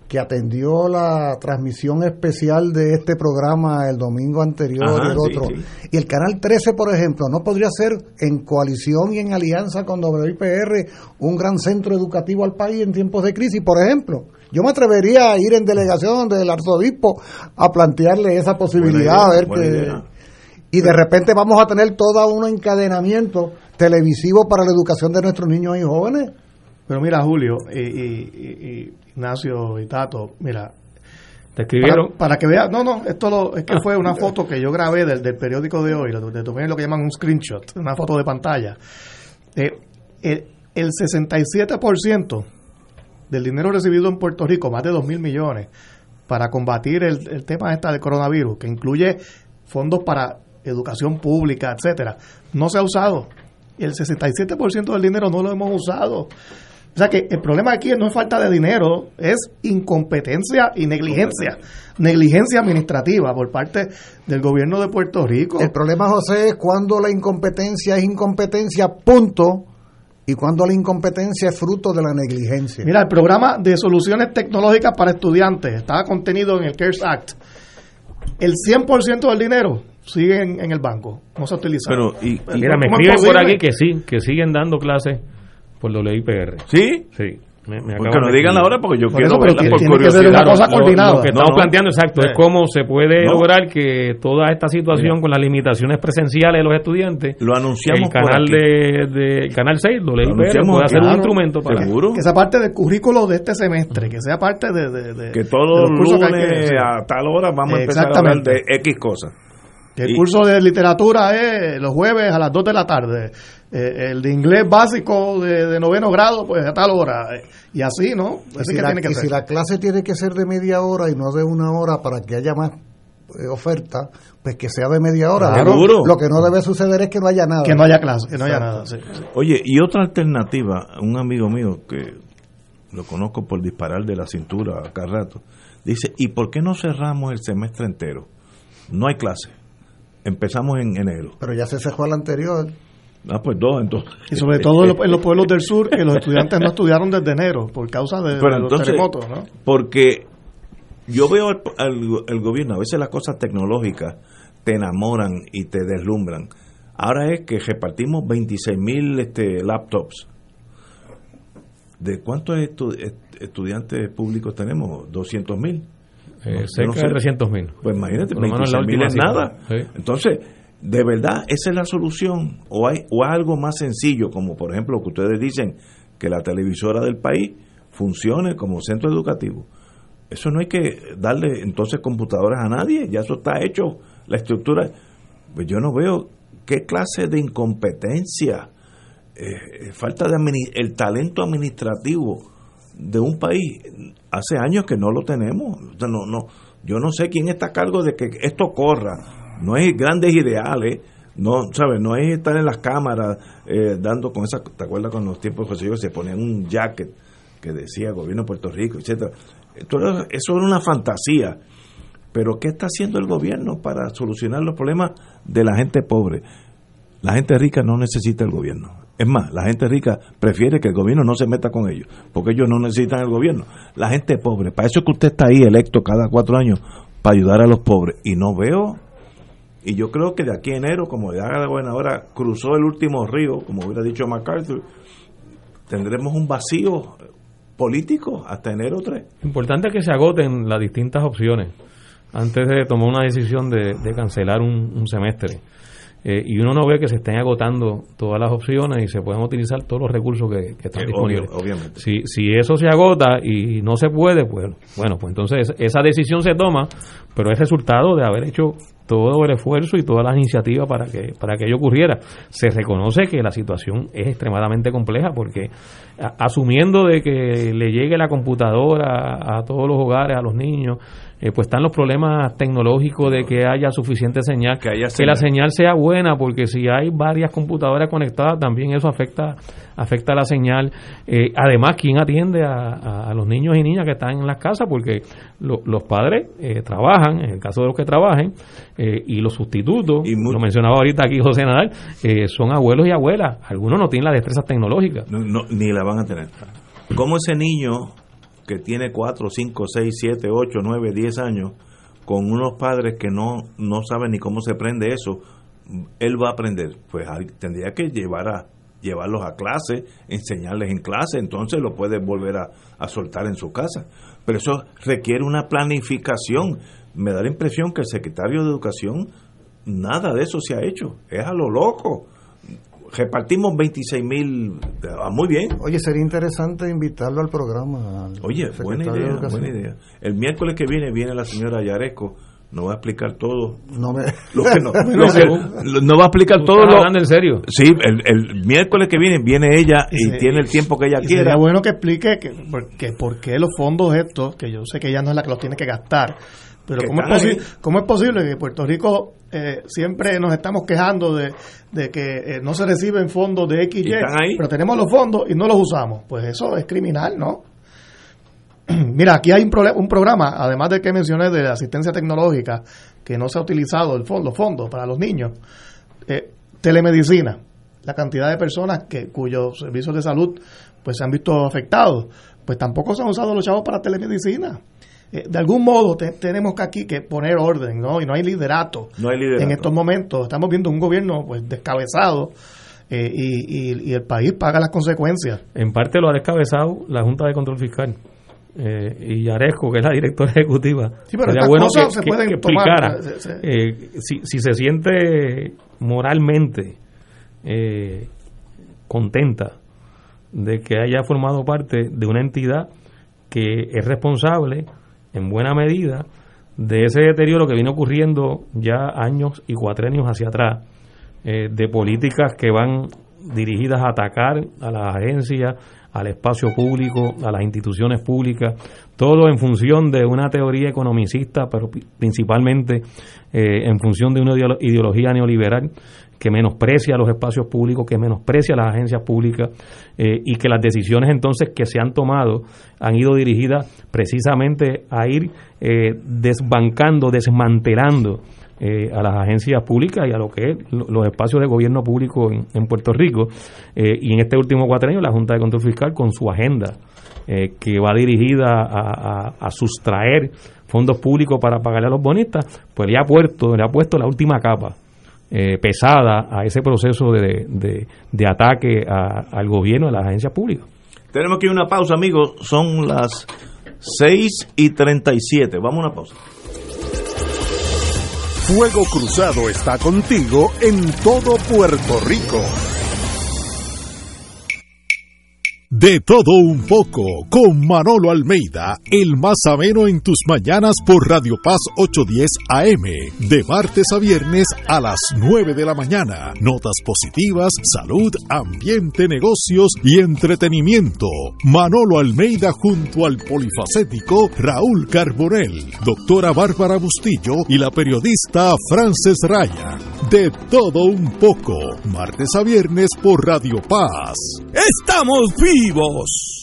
que atendió la transmisión especial de este programa el domingo anterior y el otro. Y el Canal 13, por ejemplo, no podría ser en coalición y en alianza con WIPR un gran centro educativo al país en tiempos de crisis, por ejemplo. Yo me atrevería a ir en delegación del arzobispo a plantearle esa posibilidad, a ver que... Y de repente vamos a tener todo un encadenamiento televisivo para la educación de nuestros niños y jóvenes. Pero mira, Julio, y, Ignacio y Tato, mira, te escribieron. Para, que veas, no, no, esto lo, es que fue una foto que yo grabé del, del periódico de hoy, donde tomé lo que llaman un screenshot, una foto de pantalla. Eh, el, el 67% del dinero recibido en Puerto Rico, más de 2 mil millones, para combatir el, el tema esta del coronavirus, que incluye fondos para educación pública, etcétera, no se ha usado. Y el 67% del dinero no lo hemos usado. O sea que el problema aquí no es falta de dinero, es incompetencia y negligencia. Negligencia administrativa por parte del gobierno de Puerto Rico. El problema, José, es cuando la incompetencia es incompetencia, punto, y cuando la incompetencia es fruto de la negligencia. Mira, el programa de soluciones tecnológicas para estudiantes estaba contenido en el CARES Act. El 100% del dinero sigue en, el banco, no se utiliza. Pero, y, mira, me escriben por aquí que sí, que siguen dando clases por WIPR. ¿Sí? Sí. Me, me porque no digan ahora porque yo quiero verla por curiosidad. una cosa coordinada. Lo, que estamos planteando exacto es cómo se puede lograr que toda esta situación con las limitaciones presenciales de los estudiantes lo anunciamos el canal de, de, canal 6 WIPR puede ser un instrumento para ¿Seguro? que sea parte del currículo de este semestre que sea parte de, de, de que todos los lunes a tal hora vamos a empezar a hablar de X cosas el curso de literatura es los jueves a las 2 de la tarde. Eh, el de inglés básico de, noveno grado, pues a tal hora. y así, ¿no? y si, la, si la clase tiene que ser de media hora y no de una hora para que haya más eh, oferta, pues que sea de media hora. Lo que no debe suceder es que no haya nada. Que no haya clase, que no haya nada. Oye, y otra alternativa, un amigo mío que lo conozco por disparar de la cintura a cada rato, dice, ¿y por qué no cerramos el semestre entero? No hay clase empezamos en enero. Pero ya se cerró el anterior. Ah, pues dos, entonces. Y sobre todo en los pueblos del sur, que los estudiantes no estudiaron desde enero por causa de, los terremotos, ¿no? Porque yo veo el, gobierno, a veces las cosas tecnológicas te enamoran y te deslumbran. Ahora es que repartimos 26 mil este, laptops. ¿De cuántos estudiantes públicos tenemos? 200 mil. Eh, cerca de 300 mil. Pues imagínate, mil es nada. Entonces, de verdad, esa es la solución. O hay o algo más sencillo, como por ejemplo lo que ustedes dicen, que la televisora del país funcione como centro educativo. Eso no hay que darle entonces computadoras a nadie, ya eso está hecho, la estructura. Pues yo no veo qué clase de incompetencia, eh, falta de el talento administrativo de un país hace años que no lo tenemos. no, no, yo no sé quién está a cargo de que esto corra. No es grandes ideales, no, ¿sabes? No es estar en las cámaras eh, dando con esa, ¿te acuerdas con los tiempos José que se ponían un jacket que decía gobierno de Puerto Rico, etcétera? Eso era una fantasía. Pero ¿qué está haciendo el gobierno para solucionar los problemas de la gente pobre? La gente rica no necesita el gobierno. Es más, la gente rica prefiere que el gobierno no se meta con ellos, porque ellos no necesitan el gobierno. La gente pobre, para eso es que usted está ahí electo cada cuatro años, para ayudar a los pobres. Y no veo, y yo creo que de aquí a enero, como ya buena hora cruzó el último río, como hubiera dicho MacArthur, tendremos un vacío político hasta enero 3. Importante que se agoten las distintas opciones antes de tomar una decisión de, cancelar un semestre. Eh, y uno no ve que se estén agotando todas las opciones y se pueden utilizar todos los recursos que, están disponibles. obviamente. Si, si eso se agota y no se puede, pues bueno, pues entonces esa decisión se toma, pero es resultado de haber hecho todo el esfuerzo y todas las iniciativas para que para que ello ocurriera. Se reconoce que la situación es extremadamente compleja porque asumiendo de que le llegue la computadora a todos los hogares, a los niños, eh, pues están los problemas tecnológicos de que haya suficiente señal, que, la señal sea buena, porque si hay varias computadoras conectadas, también eso afecta afecta la señal. Eh, además, ¿quién atiende a, los niños y niñas que están en las casas? Porque los padres eh, trabajan, en el caso de los que trabajen, y los sustitutos, y lo mencionaba ahorita aquí José Nadal, son abuelos y abuelas. Algunos no tienen las destrezas tecnológicas. ni la van a tener. ¿Cómo ese niño que tiene 4, 5, 6, 7, 8, 9, 10 años, con unos padres que no, no saben ni cómo se prende eso, él va a aprender. Pues tendría que llevar a, llevarlos a clase, enseñarles en clase, entonces lo puede volver a, a soltar en su casa. Pero eso requiere una planificación. Me da la impresión que el secretario de Educación, nada de eso se ha hecho, es a lo loco repartimos 26 mil, ah, muy bien. Oye, sería interesante invitarlo al programa. Oye, buena idea, buena idea. El miércoles que viene viene la señora Yaresco no va a explicar todo. No me... Lo que no, no, va a explicar todo. Lo, en serio. Sí, el, el, miércoles que viene viene ella y, tiene el tiempo que ella quiera. Sería bueno que explique que, que, por qué los fondos estos, que yo sé que ella no es la que los tiene que gastar, pero ¿cómo es, ¿cómo es, posible que Puerto Rico eh, siempre nos estamos quejando de, de que eh, no se reciben fondos de X, pero tenemos los fondos y no los usamos? Pues eso es criminal, ¿no? Mira, aquí hay un, un, programa, además de que mencioné de asistencia tecnológica, que no se ha utilizado el fondo, los fondos para los niños. Eh, telemedicina, la cantidad de personas que cuyos servicios de salud pues se han visto afectados, pues tampoco se han usado los chavos para telemedicina. Eh, de algún modo tenemos que aquí que poner orden, ¿no? Y no hay liderato. No hay liderato. En estos momentos estamos viendo un gobierno pues descabezado eh, y, y, el país paga las consecuencias. En parte lo ha descabezado la Junta de Control Fiscal. Eh, y Yaresco, que es la directora ejecutiva, sí, pero sería bueno que, se pueden explicara si, si, se siente moralmente contenta de que haya formado parte de una entidad que es responsable en buena medida de ese deterioro que viene ocurriendo ya años y cuatrenios hacia atrás, eh, de políticas que van dirigidas a atacar a las agencias, al espacio público, a las instituciones públicas, todo en función de una teoría economicista, pero principalmente eh, en función de una ideología neoliberal que menosprecia los espacios públicos, que menosprecia las agencias públicas eh, y que las decisiones entonces que se han tomado han ido dirigidas precisamente a ir eh, desbancando, desmantelando eh, a las agencias públicas y a lo que es los espacios de gobierno público en, Puerto Rico. y en este último cuatrenio la Junta de Control Fiscal con su agenda que va dirigida a, a, sustraer fondos públicos para pagarle a los bonistas, pues le ha puesto, le ha puesto la última capa eh, pesada a ese proceso de, de, ataque al gobierno, a las agencias públicas. Tenemos que ir a una pausa, amigos. Son las 6 y 37. Vamos a una pausa. Fuego Cruzado está contigo en todo Puerto Rico. De todo un poco, con Manolo Almeida, el más ameno en tus mañanas por Radio Paz 810 AM, de martes a viernes a las 9 de la mañana. Notas positivas, salud, ambiente, negocios y entretenimiento. Manolo Almeida junto al polifacético Raúl Carbonell, doctora Bárbara Bustillo y la periodista Frances Raya. De todo un poco, martes a viernes por Radio Paz. ¡Estamos vivos!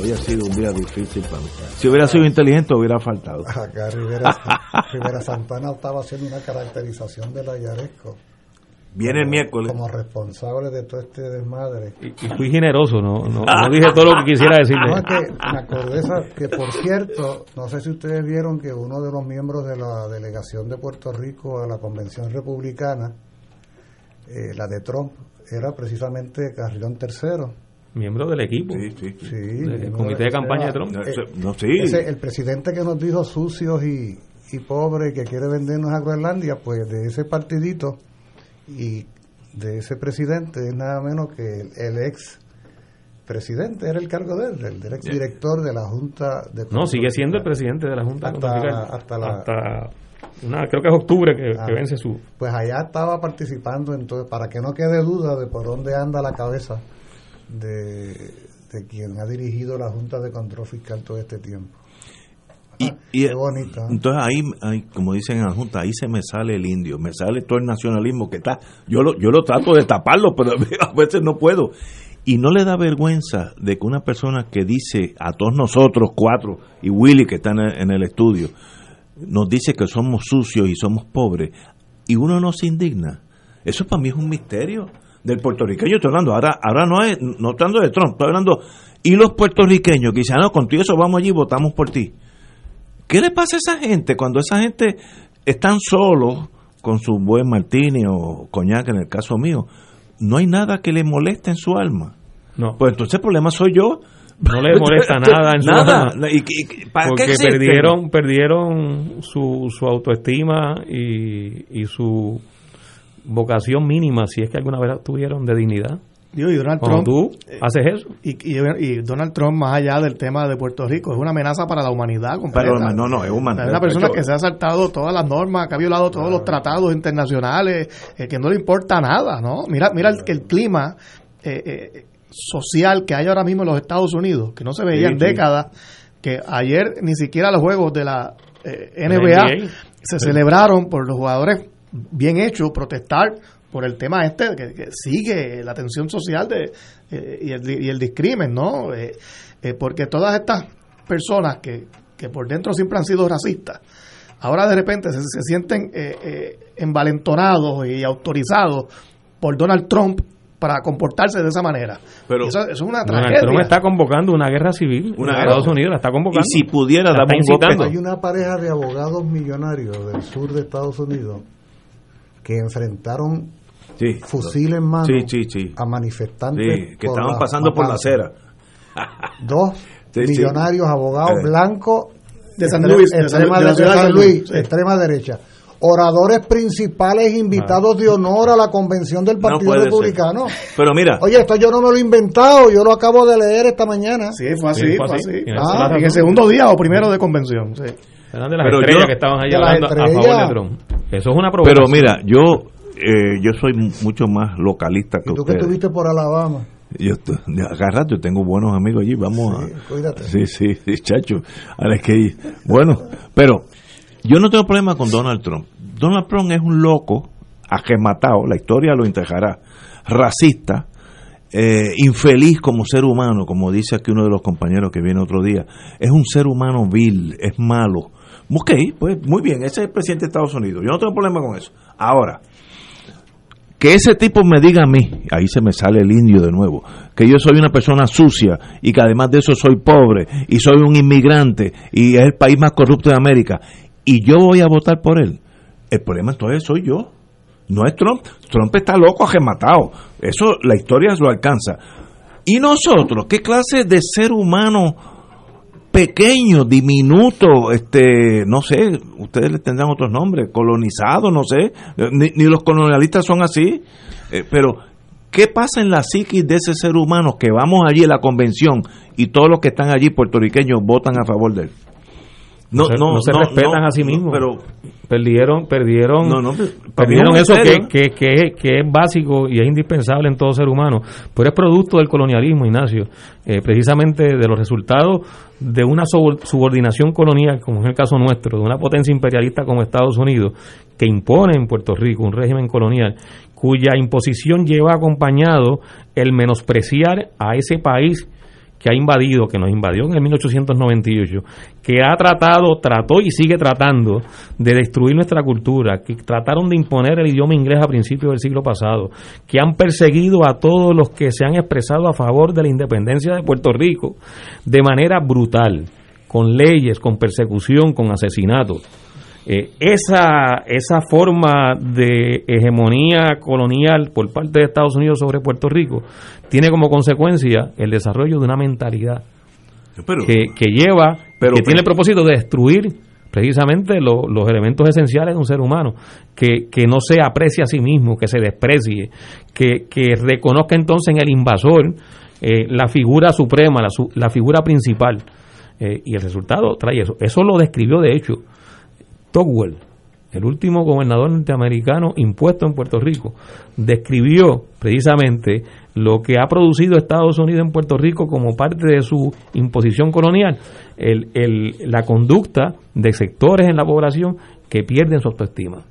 Hoy ha sido un día difícil para mí. Si hubiera sido inteligente, hubiera faltado. Acá Rivera, Rivera Santana estaba haciendo una caracterización de la Yaresco. Viene el miércoles. Como responsable de todo este desmadre. Y, fui generoso, no, no, dije todo lo que quisiera decir. No, que me acordé que, por cierto, no sé si ustedes vieron que uno de los miembros de la delegación de Puerto Rico a la Convención Republicana, eh, la de Trump, era precisamente Carrilón III. Miembro del equipo. Sí, sí. sí del comité de, campaña de Trump. no, sí. el presidente que nos dijo sucios y, y pobres que quiere vendernos a Groenlandia, pues de ese partidito y de ese presidente es nada menos que el, ex presidente, era el cargo de él, el ex director de la Junta de No, sigue siendo el presidente de la Junta hasta, hasta, una, creo que es octubre que, ah. vence su... Pues allá estaba participando, entonces, para que no quede duda de por dónde anda la cabeza de, de quien ha dirigido la Junta de Control Fiscal todo este tiempo. Y, y Entonces ahí, como dicen en la Junta, ahí se me sale el indio, me sale todo el nacionalismo que está. Yo lo, yo lo trato de taparlo, pero a veces no puedo. Y no le da vergüenza de que una persona que dice a todos nosotros cuatro, y Willy que está en el, estudio, nos dice que somos sucios y somos pobres, y uno no se indigna. Eso para mí es un misterio del puertorriqueño. Estoy hablando, ahora, ahora no, es, no estoy hablando de Trump, estoy hablando. Y los puertorriqueños que dicen, ah, no, contigo eso vamos allí y votamos por ti ¿Qué le pasa a esa gente cuando esa gente están solos con su buen martini o coñac en el caso mío? No hay nada que le moleste en su alma. No. Pues entonces el problema soy yo. No le molesta nada en su alma. porque perdieron, perdieron su, su autoestima y, y su vocación mínima, si es que alguna vez tuvieron de dignidad y Donald Trump, tú eh, haces eso. Y, y, Donald Trump, más allá del tema de Puerto Rico, es una amenaza para la humanidad completa. Pero no, no, es una persona que se ha saltado todas las normas, que ha violado todos los tratados internacionales, eh, que no le importa nada, ¿no? Mira, mira el, el clima eh, social que hay ahora mismo en los Estados Unidos, que no se veía en décadas, que ayer ni siquiera los juegos de la NBA, se celebraron por los jugadores bien hechos, protestar por el tema este que, sigue la tensión social de, eh, y, el, y el discrimen, ¿no? Eh, eh, porque todas estas personas que, que por dentro siempre han sido racistas, ahora de repente se, se sienten envalentonados y autorizados por Donald Trump para comportarse de esa manera. Pero eso, es una tragedia. Trump está convocando una guerra civil una en Estados Unidos, la está convocando. Y si pudiera, dar un Hay una pareja de abogados millonarios del sur de Estados Unidos que enfrentaron sí, fusil en mano a manifestantes que estaban pasando por la acera. Dos millonarios abogados eh. blancos de San Luis, extrema, de, San Luis, extrema derecha. Oradores principales invitados de honor a la convención del Partido Republicano. Pero mira. Oye, esto yo no me lo he inventado, yo lo acabo de leer esta mañana. Sí, fue así, fue así. Ah, en el segundo día o primero de convención. Sí. Eran de las pero estrellas que estaban ahí hablando a favor de Trump. Eso es una provocación. Pero mira, yo eh, yo soy mucho más localista que ¿Y tú que estuviste por Alabama? Yo acá yo tengo buenos amigos allí, vamos a... Cuídate. Sí, sí, sí, chacho. Ahora es que... Bueno, pero yo no tengo problema con Donald Trump. Donald Trump es un loco, ajematado, la historia lo integrará, racista, eh, infeliz como ser humano, como dice aquí uno de los compañeros que viene otro día. Es un ser humano vil, es malo. Ok, pues muy bien, ese es el presidente de Estados Unidos. Yo no tengo problema con eso. Ahora, que ese tipo me diga a mí, ahí se me sale el indio de nuevo, que yo soy una persona sucia y que además de eso soy pobre y soy un inmigrante y es el país más corrupto de América y yo voy a votar por él. El problema entonces soy yo, no es Trump. Trump está loco, ajematado. Eso la historia lo alcanza. ¿Y nosotros? ¿Qué clase de ser humano pequeño, diminuto, este, no sé, ustedes le tendrán otros nombres, colonizado, no sé, ni, los colonialistas son así, eh, pero ¿qué pasa en la psiquis de ese ser humano que vamos allí a la convención y todos los que están allí puertorriqueños votan a favor de él? No, no, se respetan a sí mismos. Pero perdieron, perdieron, perdieron eso que, que, que, es básico y es indispensable en todo ser humano. Pero es producto del colonialismo, Ignacio, eh, precisamente de los resultados de una subordinación colonial, como es el caso nuestro, de una potencia imperialista como Estados Unidos, que impone en Puerto Rico un régimen colonial, cuya imposición lleva acompañado el menospreciar a ese país que ha invadido, que nos invadió en el 1898, que ha tratado, trató y sigue tratando de destruir nuestra cultura, que trataron de imponer el idioma inglés a principios del siglo pasado, que han perseguido a todos los que se han expresado a favor de la independencia de Puerto Rico de manera brutal, con leyes, con persecución, con asesinatos. Eh, esa, esa forma de hegemonía colonial por parte de Estados Unidos sobre Puerto Rico tiene como consecuencia el desarrollo de una mentalidad que, lleva, que tiene el propósito de destruir precisamente los elementos esenciales de un ser humano, que, que, no se aprecie a sí mismo, que se desprecie, que, que reconozca entonces en el invasor eh, la figura suprema, la, la figura principal. Eh, y el resultado trae eso. Eso lo describió, de hecho, Togwell, el último gobernador norteamericano impuesto en Puerto Rico, describió precisamente lo que ha producido Estados Unidos en Puerto Rico como parte de su imposición colonial, el, la conducta de sectores en la población que pierden su autoestima.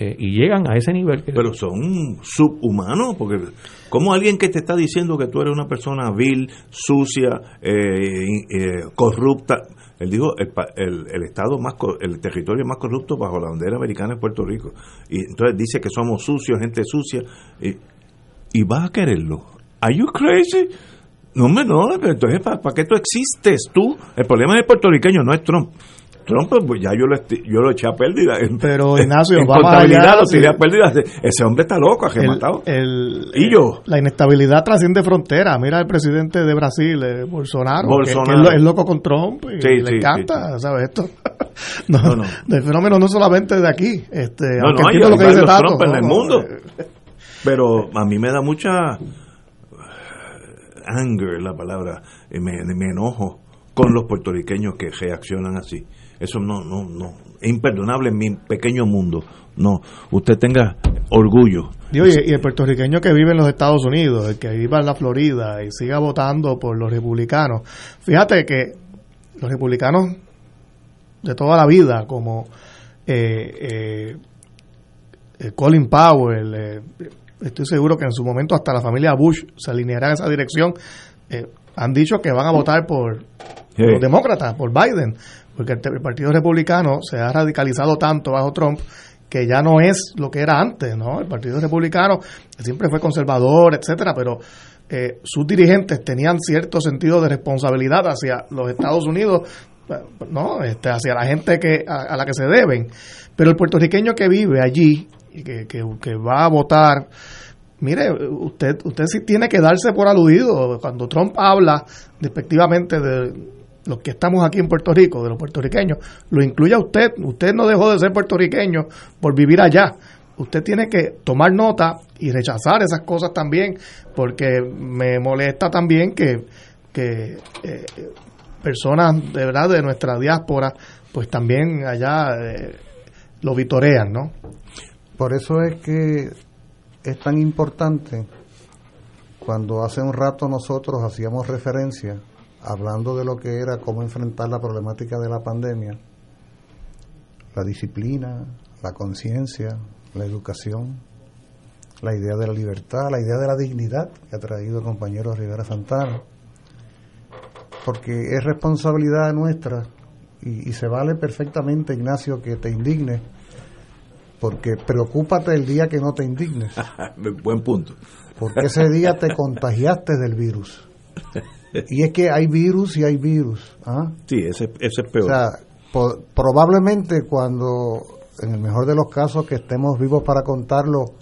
Eh, y llegan a ese nivel. Pero son subhumanos, porque como alguien que te está diciendo que tú eres una persona vil, sucia, eh, eh, corrupta, él dijo, el, el, estado más, el territorio más corrupto bajo la bandera americana es Puerto Rico. Y entonces dice que somos sucios, gente sucia. Y, y vas a quererlo. ¿Are you crazy? No, me no, entonces, ¿para, ¿para qué tú existes tú? El problema es el puertorriqueño, no es Trump. Trump, pues ya yo lo, yo lo eché a pérdida. Pero Ignacio, en vamos allá, lo tiré a pérdida. Ese hombre está loco, ha El, y yo. La inestabilidad trasciende fronteras. Mira el presidente de Brasil, eh, Bolsonaro, Que, es, loco con Trump y le encanta, ¿sabes? Esto. no, no, El fenómeno no solamente de aquí. Este, no, no, hay, lo que dice Trump en el mundo. Pero a mí me da mucha anger la palabra, me, me enojo con los puertorriqueños que reaccionan así. Eso no, no, no. Es imperdonable en mi pequeño mundo. No, usted tenga orgullo. Y, y el puertorriqueño que vive en los Estados Unidos, el que viva en la Florida y siga votando por los republicanos. Fíjate que los republicanos de toda la vida, como eh, eh, eh Colin Powell, eh, estoy seguro que en su momento hasta la familia Bush se alineará en esa dirección, han dicho que van a votar por los demócratas, por Biden porque el, Partido Republicano se ha radicalizado tanto bajo Trump que ya no es lo que era antes, ¿no? El Partido Republicano siempre fue conservador, etcétera, pero eh, sus dirigentes tenían cierto sentido de responsabilidad hacia los Estados Unidos, ¿no? Este, hacia la gente que a, la que se deben. Pero el puertorriqueño que vive allí y que, que, que va a votar, mire, usted, usted sí tiene que darse por aludido. Cuando Trump habla despectivamente de los que estamos aquí en Puerto Rico, de los puertorriqueños, lo incluye a usted. Usted no dejó de ser puertorriqueño por vivir allá. Usted tiene que tomar nota y rechazar esas cosas también, porque me molesta también que, que eh, personas de verdad de nuestra diáspora, pues también allá eh, lo vitorean, ¿no? Por eso es que es tan importante cuando hace un rato nosotros hacíamos referencia hablando de lo que era cómo enfrentar la problemática de la pandemia, la disciplina, la conciencia, la educación, la idea de la libertad, la idea de la dignidad que ha traído el compañero Rivera Santana, porque es responsabilidad nuestra y, y se vale perfectamente, Ignacio, que te indignes, porque preocúpate el día que no te indignes. Buen punto. Porque ese día te contagiaste del virus. y es que hay virus y hay virus. ¿ah? Sí, ese, ese es peor. O sea, probablemente cuando, en el mejor de los casos, que estemos vivos para contarlo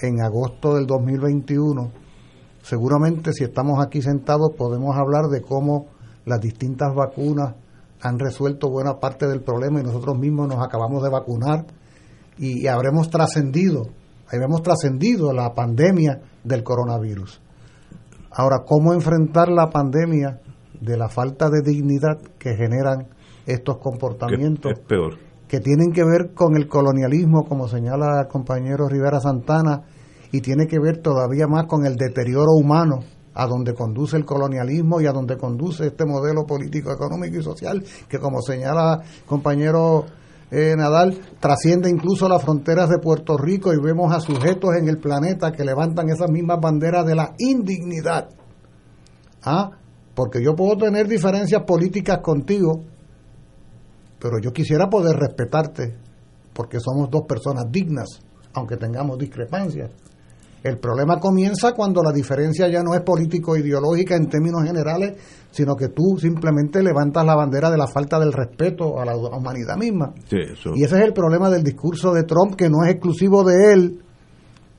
en agosto del 2021, seguramente si estamos aquí sentados podemos hablar de cómo las distintas vacunas han resuelto buena parte del problema y nosotros mismos nos acabamos de vacunar y, y habremos trascendido, habremos trascendido la pandemia del coronavirus. Ahora, ¿cómo enfrentar la pandemia de la falta de dignidad que generan estos comportamientos? Que, peor. Que tienen que ver con el colonialismo, como señala el compañero Rivera Santana, y tiene que ver todavía más con el deterioro humano a donde conduce el colonialismo y a donde conduce este modelo político, económico y social, que como señala el compañero eh, Nadal trasciende incluso las fronteras de Puerto Rico y vemos a sujetos en el planeta que levantan esas mismas banderas de la indignidad. ¿Ah? Porque yo puedo tener diferencias políticas contigo, pero yo quisiera poder respetarte, porque somos dos personas dignas, aunque tengamos discrepancias. El problema comienza cuando la diferencia ya no es político-ideológica en términos generales, sino que tú simplemente levantas la bandera de la falta del respeto a la humanidad misma. Y ese es el problema del discurso de Trump, que no es exclusivo de él.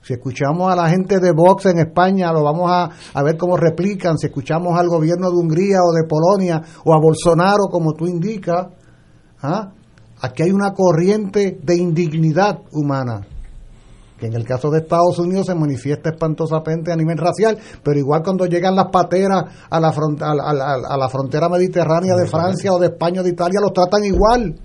Si escuchamos a la gente de Vox en España, lo vamos a, a ver cómo replican. Si escuchamos al gobierno de Hungría o de Polonia o a Bolsonaro, como tú indicas, ¿ah? aquí hay una corriente de indignidad humana que en el caso de Estados Unidos se manifiesta espantosamente a nivel racial, pero igual cuando llegan las pateras a la, a, la frontera mediterránea de Francia o de España o de Italia, los tratan igual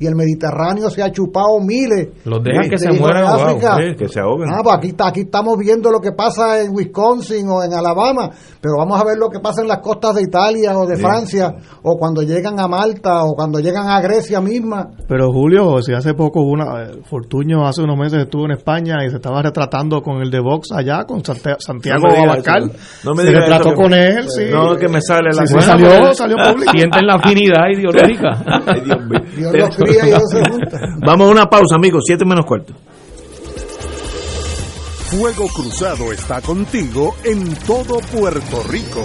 y el Mediterráneo se ha chupado miles. Los dejan que se mueran África. que se ahoguen. Ah, pues aquí, aquí estamos viendo lo que pasa en Wisconsin o en Alabama, pero vamos a ver lo que pasa en las costas de Italia o de Francia, o cuando llegan a Malta, o cuando llegan a Grecia misma. Pero Julio, si hace poco una, eh, Fortuño hace unos meses estuvo en España y se estaba retratando con el de Vox allá, con Santiago no Abascal. No me se retrató con él, sí. No, que me sale la sí, salió, salió público. Sienten la afinidad ideológica. Ay, Dios mío. Vamos a una pausa, amigos, siete menos cuarto. Fuego Cruzado está contigo en todo Puerto Rico.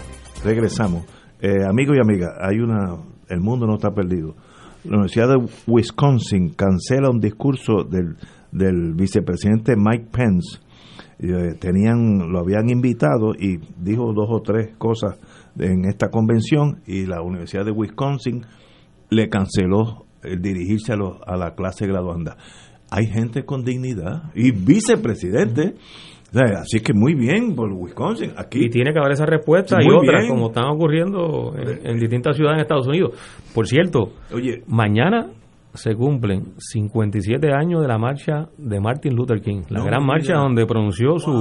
Regresamos. Eh, amigos y amigas, hay una, el mundo no está perdido. La Universidad de Wisconsin cancela un discurso del, del vicepresidente Mike Pence. Eh, tenían, lo habían invitado y dijo dos o tres cosas en esta convención y la Universidad de Wisconsin le canceló el dirigirse a, a la clase graduanda. Hay gente con dignidad y vicepresidente así que muy bien por Wisconsin. Aquí. Y tiene que haber esa respuesta y otras, como están ocurriendo en, distintas ciudades en Estados Unidos. Por cierto, Oye, mañana se cumplen 57 años de la marcha de Martin Luther King, la gran marcha donde pronunció su,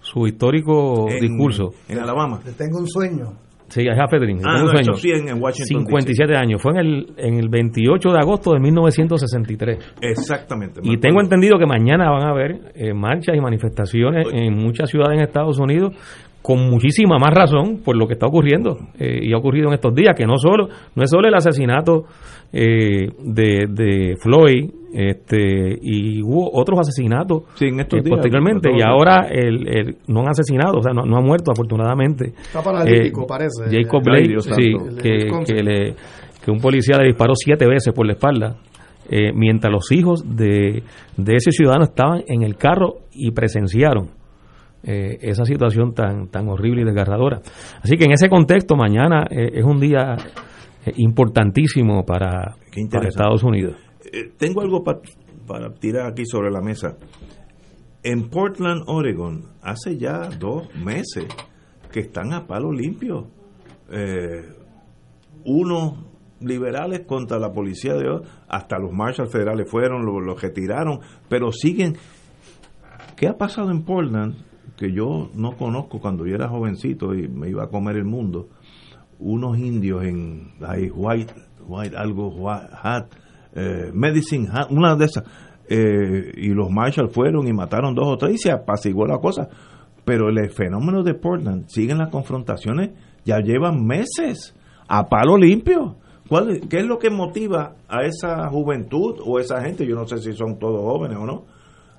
su histórico discurso. En Alabama. tengo un sueño. Sí, es Fedrin. Ah, no, en Washington 57 años. Fue en el, en el 28 de agosto de 1963. Exactamente. Y tengo entendido que mañana van a haber eh, marchas y manifestaciones en muchas ciudades en Estados Unidos con muchísima más razón por lo que está ocurriendo eh, y ha ocurrido en estos días, que no solo no es solo el asesinato eh, de, de, Floyd este y hubo otros asesinatos eh, posteriormente y ahora el, no han asesinado, o sea, no, ha muerto afortunadamente. Está paralítico, parece. Jacob Blake, sí, que, que, le, que un policía le disparó siete veces por la espalda. mientras los hijos de, de ese ciudadano estaban en el carro y presenciaron eh, esa situación tan, tan horrible y desgarradora. Así que en ese contexto, mañana eh, es un día eh, importantísimo para, Estados Unidos. tengo algo para tirar aquí sobre la mesa. En Portland, Oregon, hace ya dos meses que están a palo limpio. unos liberales contra la policía de hoy, hasta los marshals federales fueron, los lo retiraron, pero siguen. ¿Qué ha pasado en Portland? Que yo no conozco cuando yo era jovencito y me iba a comer el mundo, unos indios en white, white algo white, hat, eh, medicine hat, una de esas, eh, y los marshals fueron y mataron dos o tres y se apaciguó la cosa. Pero el fenómeno de Portland, siguen las confrontaciones, ya llevan meses a palo limpio. ¿Cuál, ¿Qué es lo que motiva a esa juventud o esa gente, yo no sé si son todos jóvenes o no,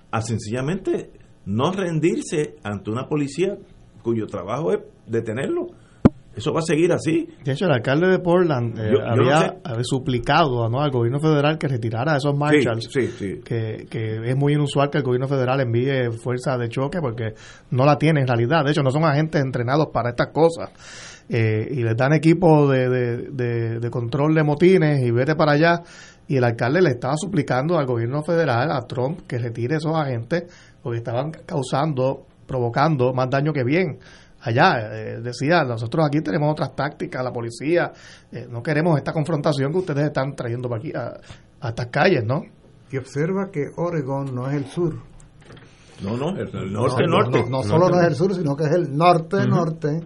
a sencillamente no rendirse ante una policía cuyo trabajo es detenerlo. Eso va a seguir así. De hecho, el alcalde de Portland eh, había, suplicado ¿no? al gobierno federal que retirara a esos marshals, Que, que, es muy inusual que el gobierno federal envíe fuerza de choque porque no la tiene en realidad. De hecho, no son agentes entrenados para estas cosas. Eh, y les dan equipo de, de, de, control de motines y vete para allá. Y el alcalde le estaba suplicando al gobierno federal, a Trump, que retire esos agentes porque estaban causando, provocando más daño que bien. Allá eh, decía, nosotros aquí tenemos otras tácticas, la policía, eh, no queremos esta confrontación que ustedes están trayendo para aquí, a, estas calles, ¿no? Y observa que Oregon no es el sur. No, no, el norte, norte. No, solo no es el sur, sino que es el norte, norte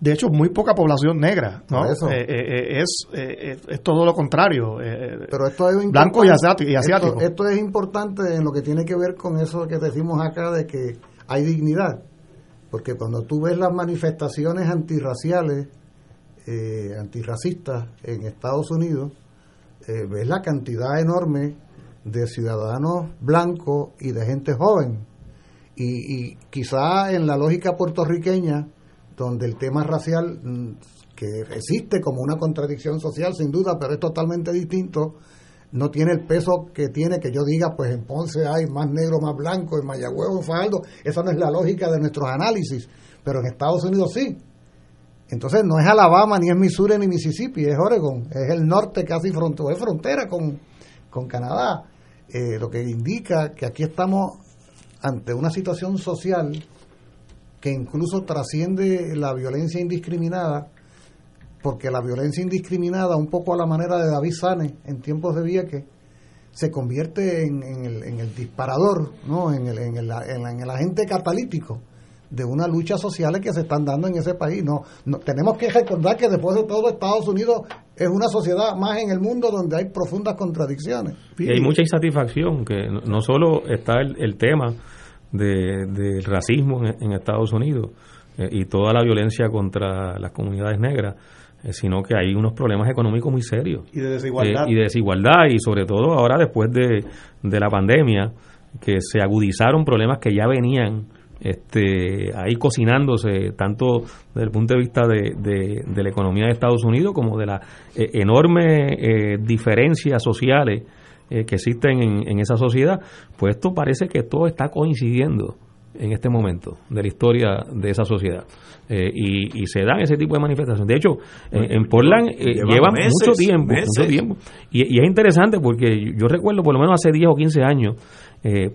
de hecho, muy poca población negra, ¿no? Eh, eh, eh, es, es, todo lo contrario. Pero esto es blanco y asiático. Esto, es importante en lo que tiene que ver con eso que decimos acá de que hay dignidad. Porque cuando tú ves las manifestaciones antirraciales, antirracistas en Estados Unidos, ves la cantidad enorme de ciudadanos blancos y de gente joven. Y, y quizá en la lógica puertorriqueña, donde el tema racial, mm, que existe como una contradicción social sin duda, pero es totalmente distinto, no tiene el peso que tiene que yo diga, pues en Ponce hay más negro, más blanco, en Mayagüez, en Faldo, esa no es la lógica de nuestros análisis, pero en Estados Unidos sí. Entonces no es Alabama, ni es Missouri, ni Mississippi, es Oregon, es el norte casi frontera, es frontera con, con Canadá, eh, lo que indica que aquí estamos ante una situación social que incluso trasciende la violencia indiscriminada, porque la violencia indiscriminada, un poco a la manera de David Sane en tiempos de Vieques, se convierte en, el, disparador, ¿no? en, el, en, el, en agente catalítico de una lucha social que se están dando en ese país. No, no, tenemos que recordar que después de todo Estados Unidos es una sociedad más en el mundo donde hay profundas contradicciones. Y hay mucha insatisfacción, que no, solo está el, el tema de, del racismo en, Estados Unidos eh, y toda la violencia contra las comunidades negras, eh, sino que hay unos problemas económicos muy serios. Y de desigualdad. Eh, y de desigualdad, y sobre todo ahora después de, de la pandemia, que se agudizaron problemas que ya venían este, ahí cocinándose tanto desde el punto de vista de, de, la economía de Estados Unidos como de las enormes diferencias sociales eh, que existen en, esa sociedad, pues esto parece que todo está coincidiendo en este momento de la historia de esa sociedad. Eh, y, se dan ese tipo de manifestaciones. De hecho, en, Portland eh, lleva mucho tiempo, mucho tiempo. Y, es interesante porque yo recuerdo por lo menos hace 10 o 15 años,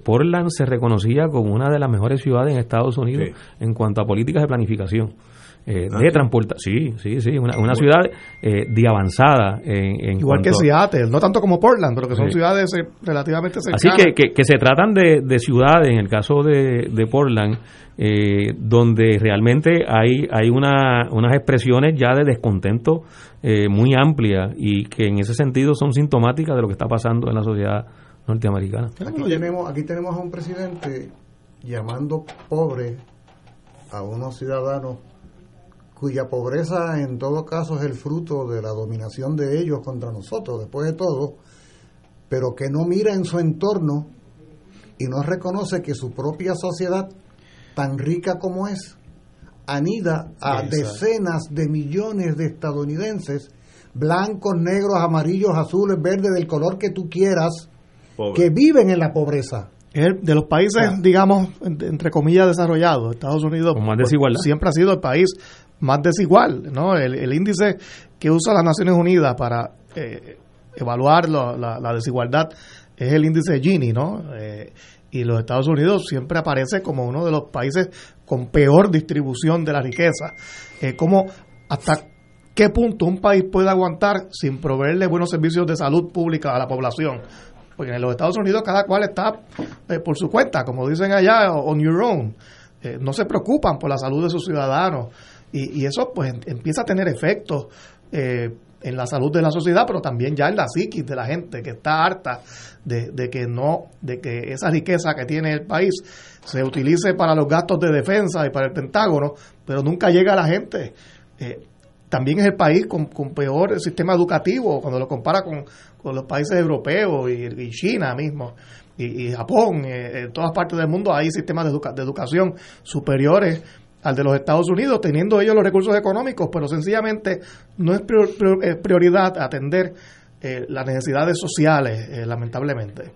Portland se reconocía como una de las mejores ciudades en Estados Unidos en cuanto a políticas de planificación. Eh, ah, de transportación. Sí, sí, sí, una, una ciudad eh, de avanzada. En, Igual que Seattle, no tanto como Portland, pero que son ciudades eh, relativamente cercanas. Así que, que, se tratan de, de, ciudades, en el caso de, de Portland, eh, donde realmente hay, hay una, unas expresiones ya de descontento muy amplias y que en ese sentido son sintomáticas de lo que está pasando en la sociedad norteamericana. Aquí tenemos, aquí tenemos a un presidente llamando pobre a unos ciudadanos cuya pobreza en todo caso es el fruto de la dominación de ellos contra nosotros, después de todo, pero que no mira en su entorno y no reconoce que su propia sociedad, tan rica como es, anida a decenas de millones de estadounidenses, blancos, negros, amarillos, azules, verdes, del color que tú quieras, que viven en la pobreza. De los países, digamos, entre comillas, desarrollados, Estados Unidos más desigualdad. siempre ha sido el país más desigual, ¿no? El, índice que usa las Naciones Unidas para eh, evaluar la, desigualdad es el índice Gini, ¿no? Eh, y los Estados Unidos siempre aparece como uno de los países con peor distribución de la riqueza. Eh, como hasta qué punto un país puede aguantar sin proveerle buenos servicios de salud pública a la población. Porque en los Estados Unidos cada cual está por su cuenta, como dicen allá, on your own. no se preocupan por la salud de sus ciudadanos y, eso pues empieza a tener efectos eh, en la salud de la sociedad, pero también ya en la psiquis de la gente que está harta de, que no, de que esa riqueza que tiene el país se utilice para los gastos de defensa y para el Pentágono, pero nunca llega a la gente. Eh, también es el país con, peor sistema educativo cuando lo compara con, los países europeos y, China mismo y, Japón. Eh, en todas partes del mundo hay sistemas de, de educación superiores al de los Estados Unidos, teniendo ellos los recursos económicos, pero sencillamente no es prioridad atender eh, las necesidades sociales, eh, lamentablemente.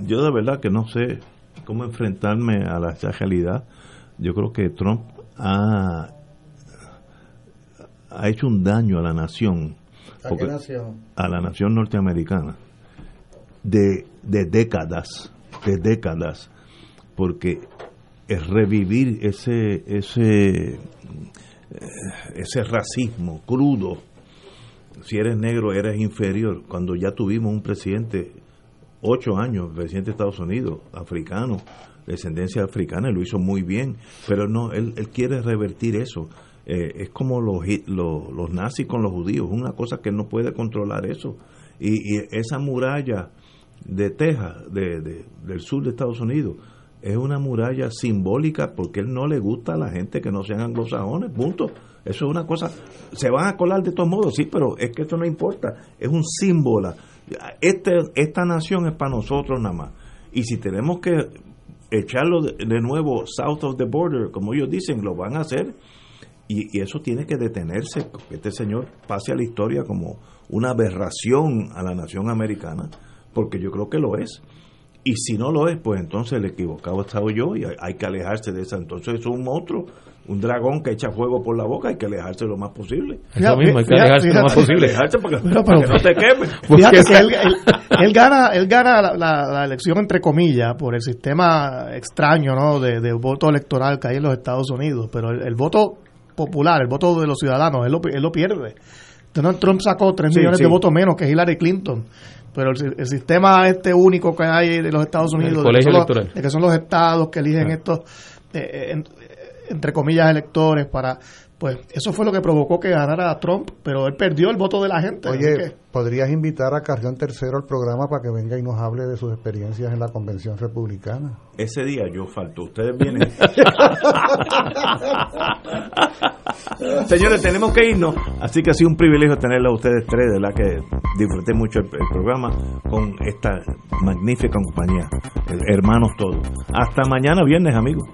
Yo de verdad que no sé cómo enfrentarme a la, esa realidad. Yo creo que Trump ha, ha hecho un daño a la nación. ¿A qué nación? A la nación norteamericana. De, de décadas, de décadas. Porque es revivir ese, ese, eh, ese racismo crudo. Si eres negro, eres inferior. Cuando ya tuvimos un presidente, ocho años, presidente de Estados Unidos, africano, descendencia africana, lo hizo muy bien, pero no, él, él quiere revertir eso. Eh, es como los, los, los, nazis con los judíos, una cosa que no puede controlar eso. Y, y esa muralla de Texas, de, del sur de Estados Unidos, es una muralla simbólica porque él no le gusta a la gente que no sean anglosajones, punto. Eso es una cosa, se van a colar de todos modos, sí, pero es que esto no importa, es un símbolo. Este, esta nación es para nosotros nada más. Y si tenemos que echarlo de, nuevo south of the border, como ellos dicen, lo van a hacer. Y, y eso tiene que detenerse, que este señor pase a la historia como una aberración a la nación americana, porque yo creo que lo es. Y si no lo es, pues entonces el equivocado he estado yo y hay, que alejarse de esa. Entonces es un monstruo, un dragón que echa fuego por la boca, hay que alejarse lo más posible. Eso mismo, hay que alejarse lo más posible. Alejarse para que, no te queme. Fíjate que él, él, gana, él gana la, la, elección entre comillas por el sistema extraño ¿no? de, de, voto electoral que hay en los Estados Unidos, pero el, voto popular, el voto de los ciudadanos, él lo, él lo pierde. Donald Trump sacó 3 millones de votos menos que Hillary Clinton pero el, sistema este único que hay de los Estados Unidos, de que, son los, estados que eligen estos, eh, eh, entre comillas, electores para pues eso fue lo que provocó que ganara Trump, pero él perdió el voto de la gente. Oye, ¿podrías invitar a Carrión Tercero al programa para que venga y nos hable de sus experiencias en la convención republicana? Ese día yo falto, ustedes vienen. Señores, tenemos que irnos, así que ha sido un privilegio tenerlo a ustedes tres, de la que disfruté mucho el, programa con esta magnífica compañía, hermanos todos. Hasta mañana viernes, amigos.